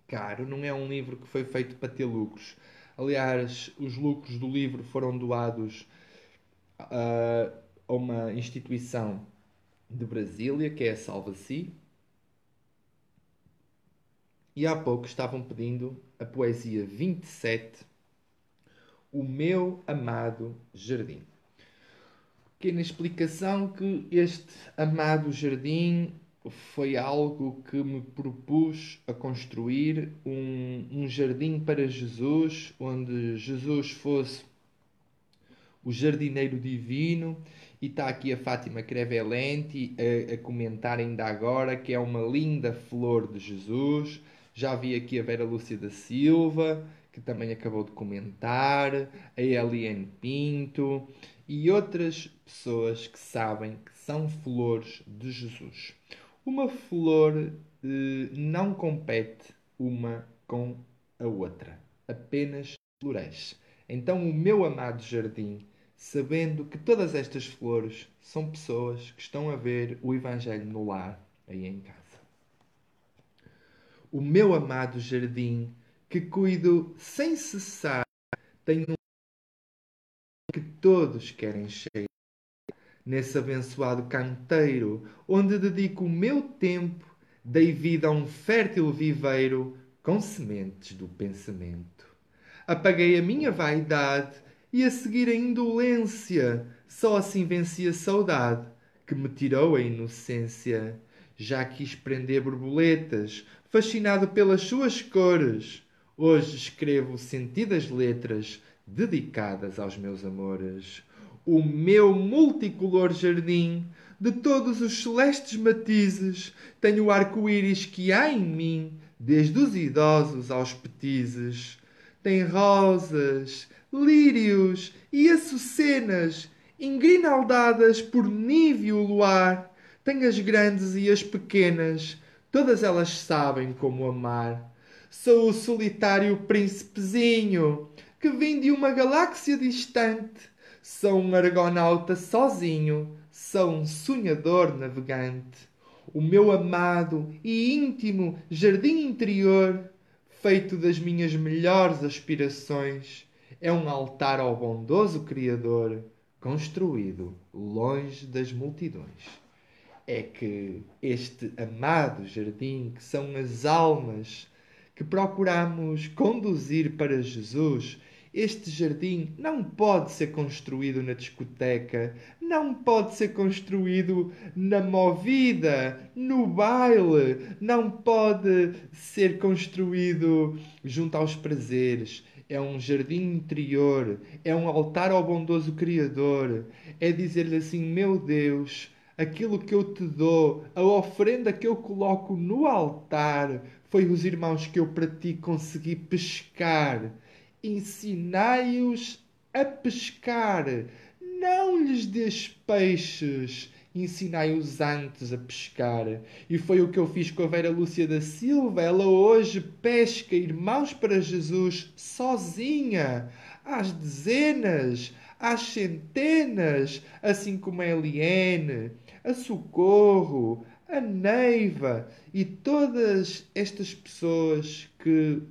caro, não é um livro que foi feito para ter lucros. Aliás, os lucros do livro foram doados uh, a uma instituição de Brasília, que é a Salva-si. E há pouco estavam pedindo a poesia 27, O Meu Amado Jardim. Pequena explicação que este amado jardim foi algo que me propus a construir um, um jardim para Jesus, onde Jesus fosse o jardineiro divino e está aqui a Fátima Crevelenti a, a, comentar ainda agora que é uma linda flor de Jesus. Já vi aqui a Vera Lúcia da Silva, que também acabou de comentar, a Eliane Pinto e outras pessoas que sabem que são flores de Jesus. Uma flor eh, não compete uma com a outra, apenas floresce. Então, o meu amado jardim sabendo que todas estas flores são pessoas que estão a ver o Evangelho no lar, aí em casa. O meu amado jardim, que cuido sem cessar, tem um que todos querem cheirar. Nesse abençoado canteiro, onde dedico o meu tempo, dei vida a um fértil viveiro com sementes do pensamento. Apaguei a minha vaidade e a seguir a indolência, só assim venci a saudade que me tirou a inocência. Já quis prender borboletas, fascinado pelas suas cores. Hoje escrevo sentidas letras dedicadas aos meus amores. O meu multicolor jardim, de todos os celestes matizes, tem o arco-íris que há em mim, desde os idosos aos petizes. Tem rosas, lírios e açucenas, engrinaldadas por níveo luar. Tem as grandes e as pequenas, todas elas sabem como amar. Sou o solitário príncipezinho, que vim de uma galáxia distante. Sou um argonauta sozinho, sou um sonhador navegante. O meu amado e íntimo jardim interior, feito das minhas melhores aspirações, é um altar ao bondoso Criador, construído longe das multidões. É que este amado jardim, que são as almas que procuramos conduzir para Jesus, este jardim não pode ser construído na discoteca, não pode ser construído na movida, no baile, não pode ser construído junto aos prazeres. É um jardim interior, é um altar ao bondoso Criador. É dizer-lhe assim: Meu Deus, aquilo que eu te dou, a oferenda que eu coloco no altar, foi os irmãos que eu para ti consegui pescar ensinai-os a pescar. Não lhes des peixes, ensinai-os antes a pescar. E foi o que eu fiz com a Vera Lúcia da Silva. Ela hoje pesca irmãos para Jesus sozinha, às dezenas, às centenas, assim como a Eliane, a Socorro, a Neiva e todas estas pessoas que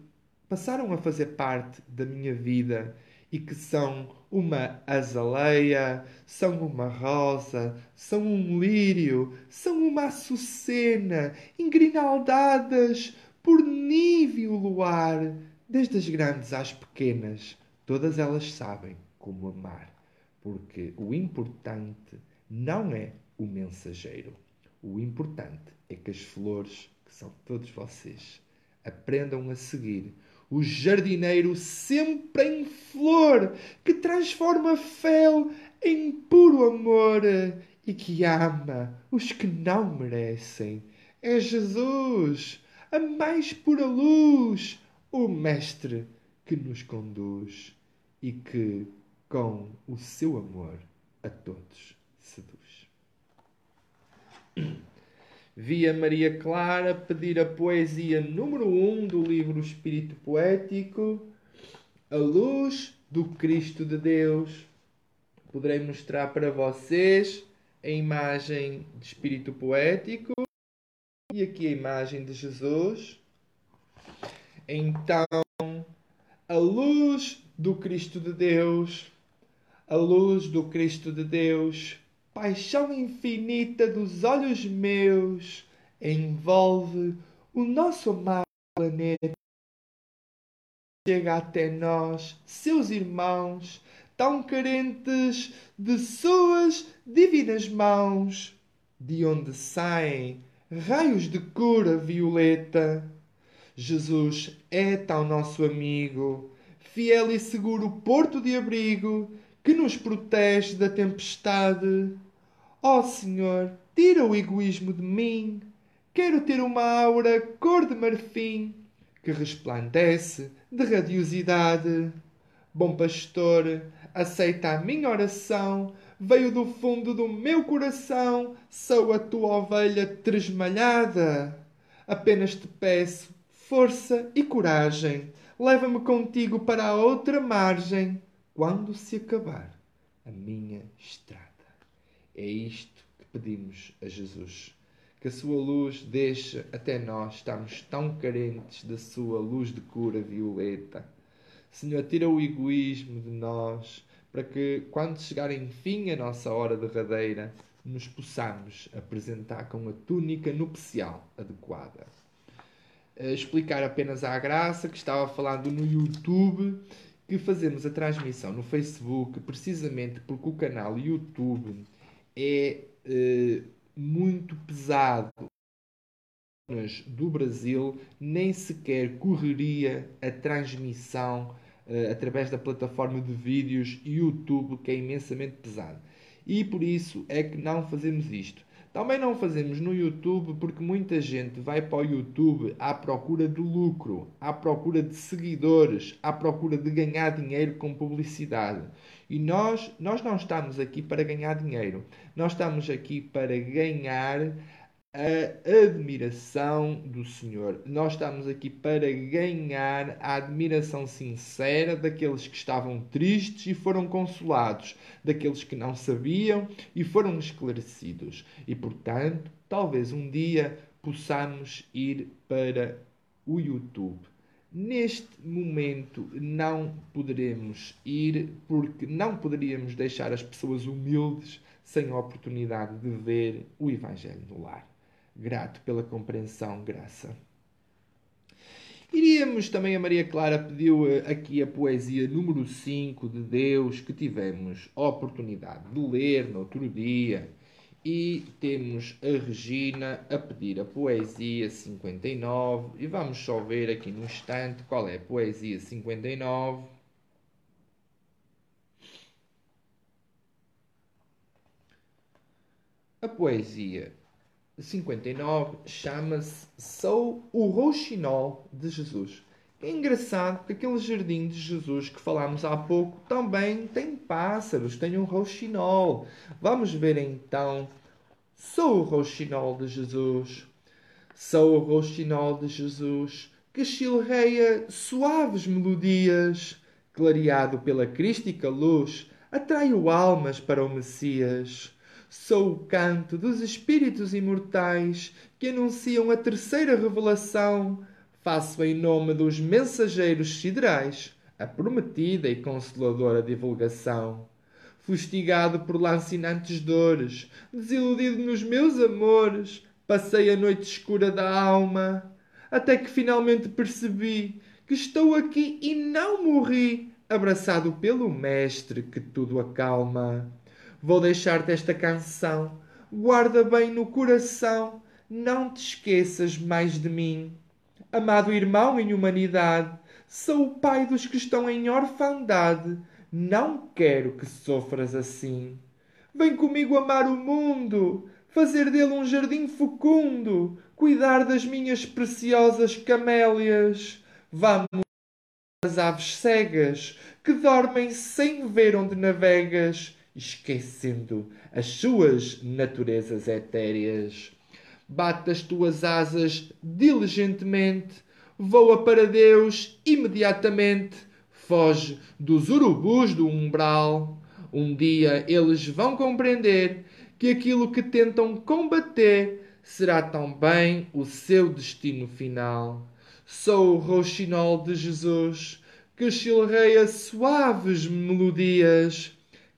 passaram a fazer parte da minha vida e que são uma azaleia, são uma rosa, são um lírio, são uma açucena, engrinaldadas por níveo luar, desde as grandes às pequenas, todas elas sabem como amar, porque o importante não é o mensageiro. O importante é que as flores, que são todos vocês, aprendam a seguir o jardineiro sempre em flor, que transforma fel em puro amor e que ama os que não merecem. É Jesus, a mais pura luz, o Mestre que nos conduz e que, com o seu amor, a todos seduz. Vi a Maria Clara pedir a poesia número 1 um do livro Espírito Poético, A Luz do Cristo de Deus. Poderei mostrar para vocês a imagem de Espírito Poético e aqui a imagem de Jesus. Então, a luz do Cristo de Deus, a luz do Cristo de Deus paixão infinita dos olhos meus envolve o nosso amado planeta. Chega até nós, seus irmãos, tão carentes de suas divinas mãos, de onde saem raios de cura violeta. Jesus é tão nosso amigo, fiel e seguro porto de abrigo, que nos protege da tempestade. Ó oh, Senhor, tira o egoísmo de mim. Quero ter uma aura cor de marfim que resplandece de radiosidade. Bom pastor, aceita a minha oração. Veio do fundo do meu coração, sou a tua ovelha tresmalhada. Apenas te peço força e coragem. Leva-me contigo para a outra margem quando se acabar a minha estrada. É isto que pedimos a Jesus. Que a sua luz deixe até nós. Estamos tão carentes da sua luz de cura violeta. Senhor, tira o egoísmo de nós, para que, quando chegar enfim a nossa hora derradeira, nos possamos apresentar com a túnica nupcial adequada. Explicar apenas à graça que estava falando no YouTube que fazemos a transmissão no Facebook precisamente porque o canal YouTube é eh, muito pesado do Brasil nem sequer correria a transmissão uh, através da plataforma de vídeos YouTube, que é imensamente pesado. E por isso é que não fazemos isto. Também não fazemos no YouTube porque muita gente vai para o YouTube à procura de lucro, à procura de seguidores, à procura de ganhar dinheiro com publicidade. E nós, nós não estamos aqui para ganhar dinheiro. Nós estamos aqui para ganhar a admiração do Senhor. Nós estamos aqui para ganhar a admiração sincera daqueles que estavam tristes e foram consolados, daqueles que não sabiam e foram esclarecidos. E portanto, talvez um dia possamos ir para o YouTube. Neste momento não poderemos ir porque não poderíamos deixar as pessoas humildes sem a oportunidade de ver o Evangelho no lar grato pela compreensão, graça. Iríamos também, a Maria Clara pediu eh, aqui a poesia número 5 de Deus, que tivemos a oportunidade de ler no outro dia. E temos a Regina a pedir a poesia 59. E vamos só ver aqui no instante qual é a poesia 59. A poesia 59 chama-se Sou o Rouxinol de Jesus. É engraçado que aquele jardim de Jesus que falámos há pouco também tem pássaros, tem um rouxinol. Vamos ver então. Sou o rouxinol de Jesus. Sou o rouxinol de Jesus que chilreia suaves melodias, clareado pela crística luz, atraio almas para o Messias. Sou o canto dos espíritos imortais que anunciam a terceira revelação. Faço em nome dos mensageiros siderais a prometida e consoladora divulgação. Fustigado por lancinantes dores, desiludido nos meus amores, passei a noite escura da alma, até que finalmente percebi que estou aqui e não morri, abraçado pelo Mestre que tudo acalma. Vou deixar-te esta canção, guarda bem no coração, não te esqueças mais de mim. Amado irmão em humanidade, sou o pai dos que estão em orfandade, não quero que sofras assim. Vem comigo amar o mundo, fazer dele um jardim fecundo, cuidar das minhas preciosas camélias. Vamos as aves cegas que dormem sem ver onde navegas esquecendo as suas naturezas etéreas. Bate as tuas asas diligentemente, voa para Deus imediatamente, foge dos urubus do umbral. Um dia eles vão compreender que aquilo que tentam combater será também o seu destino final. Sou o roxinol de Jesus que chilreia suaves melodias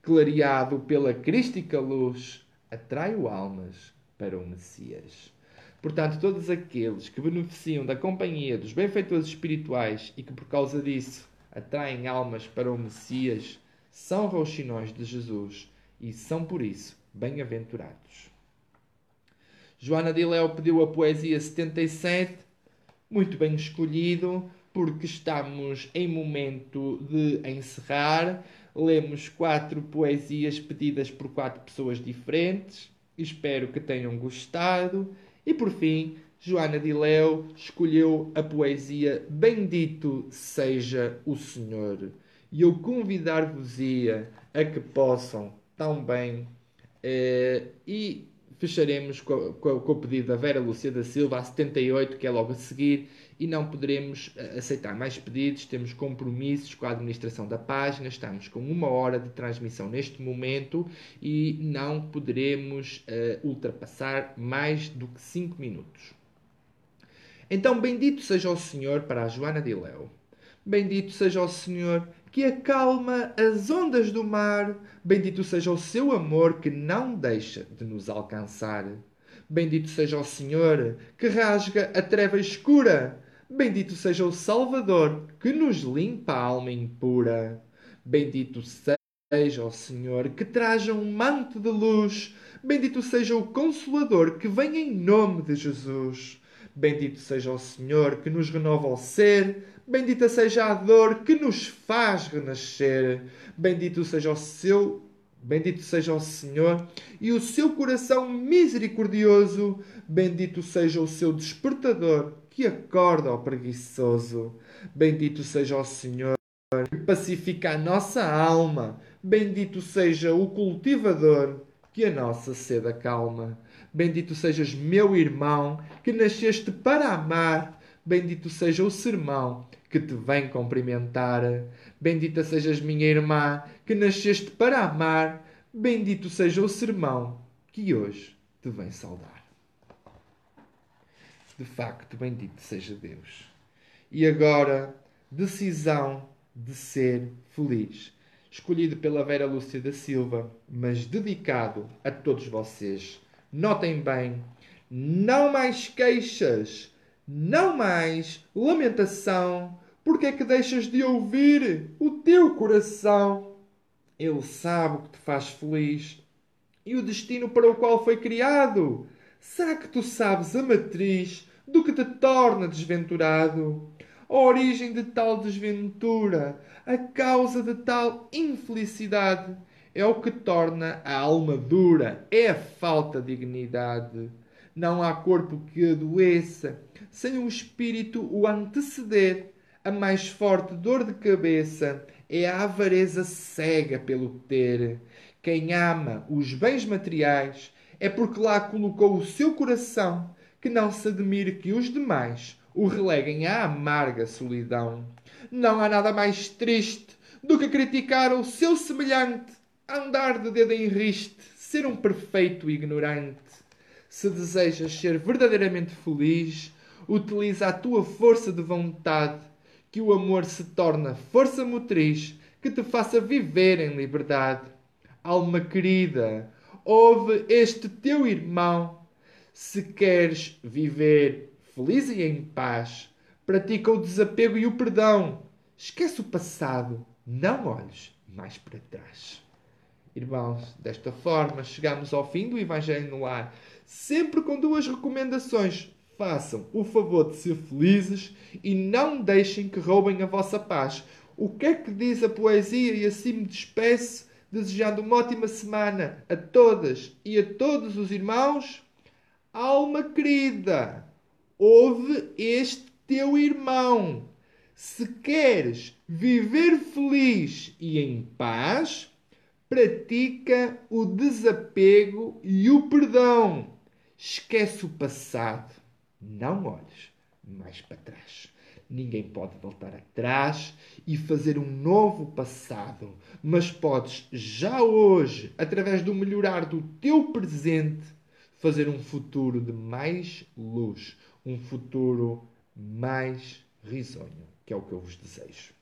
clareado pela crística luz, atraio almas para o Messias. Portanto, todos aqueles que beneficiam da companhia dos benfeitores espirituais e que por causa disso atraem almas para o Messias, são roxinóis de Jesus e são por isso bem-aventurados. Joana de Léo pediu a poesia 77, muito bem escolhido, porque estamos em momento de encerrar lemos quatro poesias pedidas por quatro pessoas diferentes. Espero que tenham gostado. E por fim, Joana de Leo escolheu a poesia Bendito seja o Senhor. E eu convidar-vos-ia a que possam também eh, e fecharemos com, com com o pedido da Vera Lúcia da Silva, a 78, que é logo a seguir, e não poderemos eh, aceitar mais pedidos. Temos compromissos com a administração da página, estamos com uma hora de transmissão neste momento e não poderemos eh, ultrapassar mais do que 5 minutos. Então, bendito seja o Senhor para a Joana de Léo. Bendito seja o Senhor que acalma as ondas do mar. Bendito seja o seu amor que não deixa de nos alcançar. Bendito seja o Senhor que rasga a treva escura. Bendito seja o Salvador que nos limpa a alma impura. Bendito seja o Senhor que traja um manto de luz. Bendito seja o Consolador que vem em nome de Jesus. Bendito seja o Senhor que nos renova o ser. Bendita seja a dor que nos faz renascer. Bendito seja o seu Bendito seja o Senhor e o seu coração misericordioso. Bendito seja o seu despertador que acorda ao preguiçoso. Bendito seja o Senhor que pacifica a nossa alma. Bendito seja o cultivador que a nossa sede acalma. Bendito sejas, meu irmão, que nasceste para amar. Bendito seja o sermão que te vem cumprimentar. Bendita sejas, minha irmã, que nasceste para amar. Bendito seja o sermão que hoje te vem saudar. De facto, bendito seja Deus. E agora, decisão de ser feliz. Escolhido pela Vera Lúcia da Silva, mas dedicado a todos vocês. Notem bem, não mais queixas, não mais lamentação. Porque é que deixas de ouvir o teu coração? Ele sabe o que te faz feliz e o destino para o qual foi criado. Será que tu sabes a matriz do que te torna desventurado? A origem de tal desventura, a causa de tal infelicidade, é o que torna a alma dura, é a falta de dignidade. Não há corpo que adoeça, sem o espírito o anteceder. A mais forte dor de cabeça é a avareza cega pelo ter. Quem ama os bens materiais é porque lá colocou o seu coração, que não se admire que os demais o releguem à amarga solidão. Não há nada mais triste do que criticar o seu semelhante, andar de dedo em riste, ser um perfeito ignorante. Se desejas ser verdadeiramente feliz, utiliza a tua força de vontade, que o amor se torna força motriz que te faça viver em liberdade. Alma querida, ouve este teu irmão. Se queres viver feliz e em paz, pratica o desapego e o perdão. Esquece o passado, não olhes mais para trás. Irmãos, desta forma chegamos ao fim do Evangelho no Lar, sempre com duas recomendações. Façam o favor de ser felizes e não deixem que roubem a vossa paz. O que é que diz a poesia? E assim me despeço, desejando uma ótima semana a todas e a todos os irmãos. Alma querida, ouve este teu irmão. Se queres viver feliz e em paz, pratica o desapego e o perdão. Esquece o passado. Não olhes mais para trás. Ninguém pode voltar atrás e fazer um novo passado, mas podes já hoje, através do melhorar do teu presente, fazer um futuro de mais luz, um futuro mais risonho, que é o que eu vos desejo.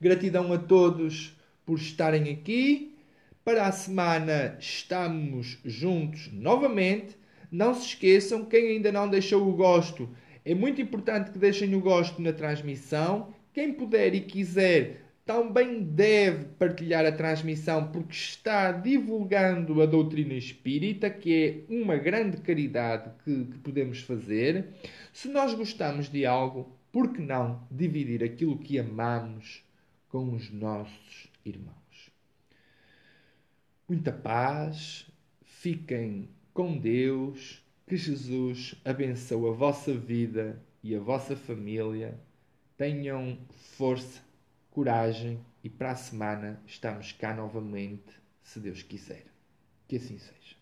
Gratidão a todos por estarem aqui. Para a semana estamos juntos novamente. Não se esqueçam, quem ainda não deixou o gosto, é muito importante que deixem o gosto na transmissão. Quem puder e quiser também deve partilhar a transmissão porque está divulgando a doutrina espírita, que é uma grande caridade que, que podemos fazer. Se nós gostamos de algo, por que não dividir aquilo que amamos com os nossos irmãos? Muita paz, fiquem com Deus, que Jesus abençoe a vossa vida e a vossa família. Tenham força, coragem e para a semana estamos cá novamente, se Deus quiser. Que assim seja.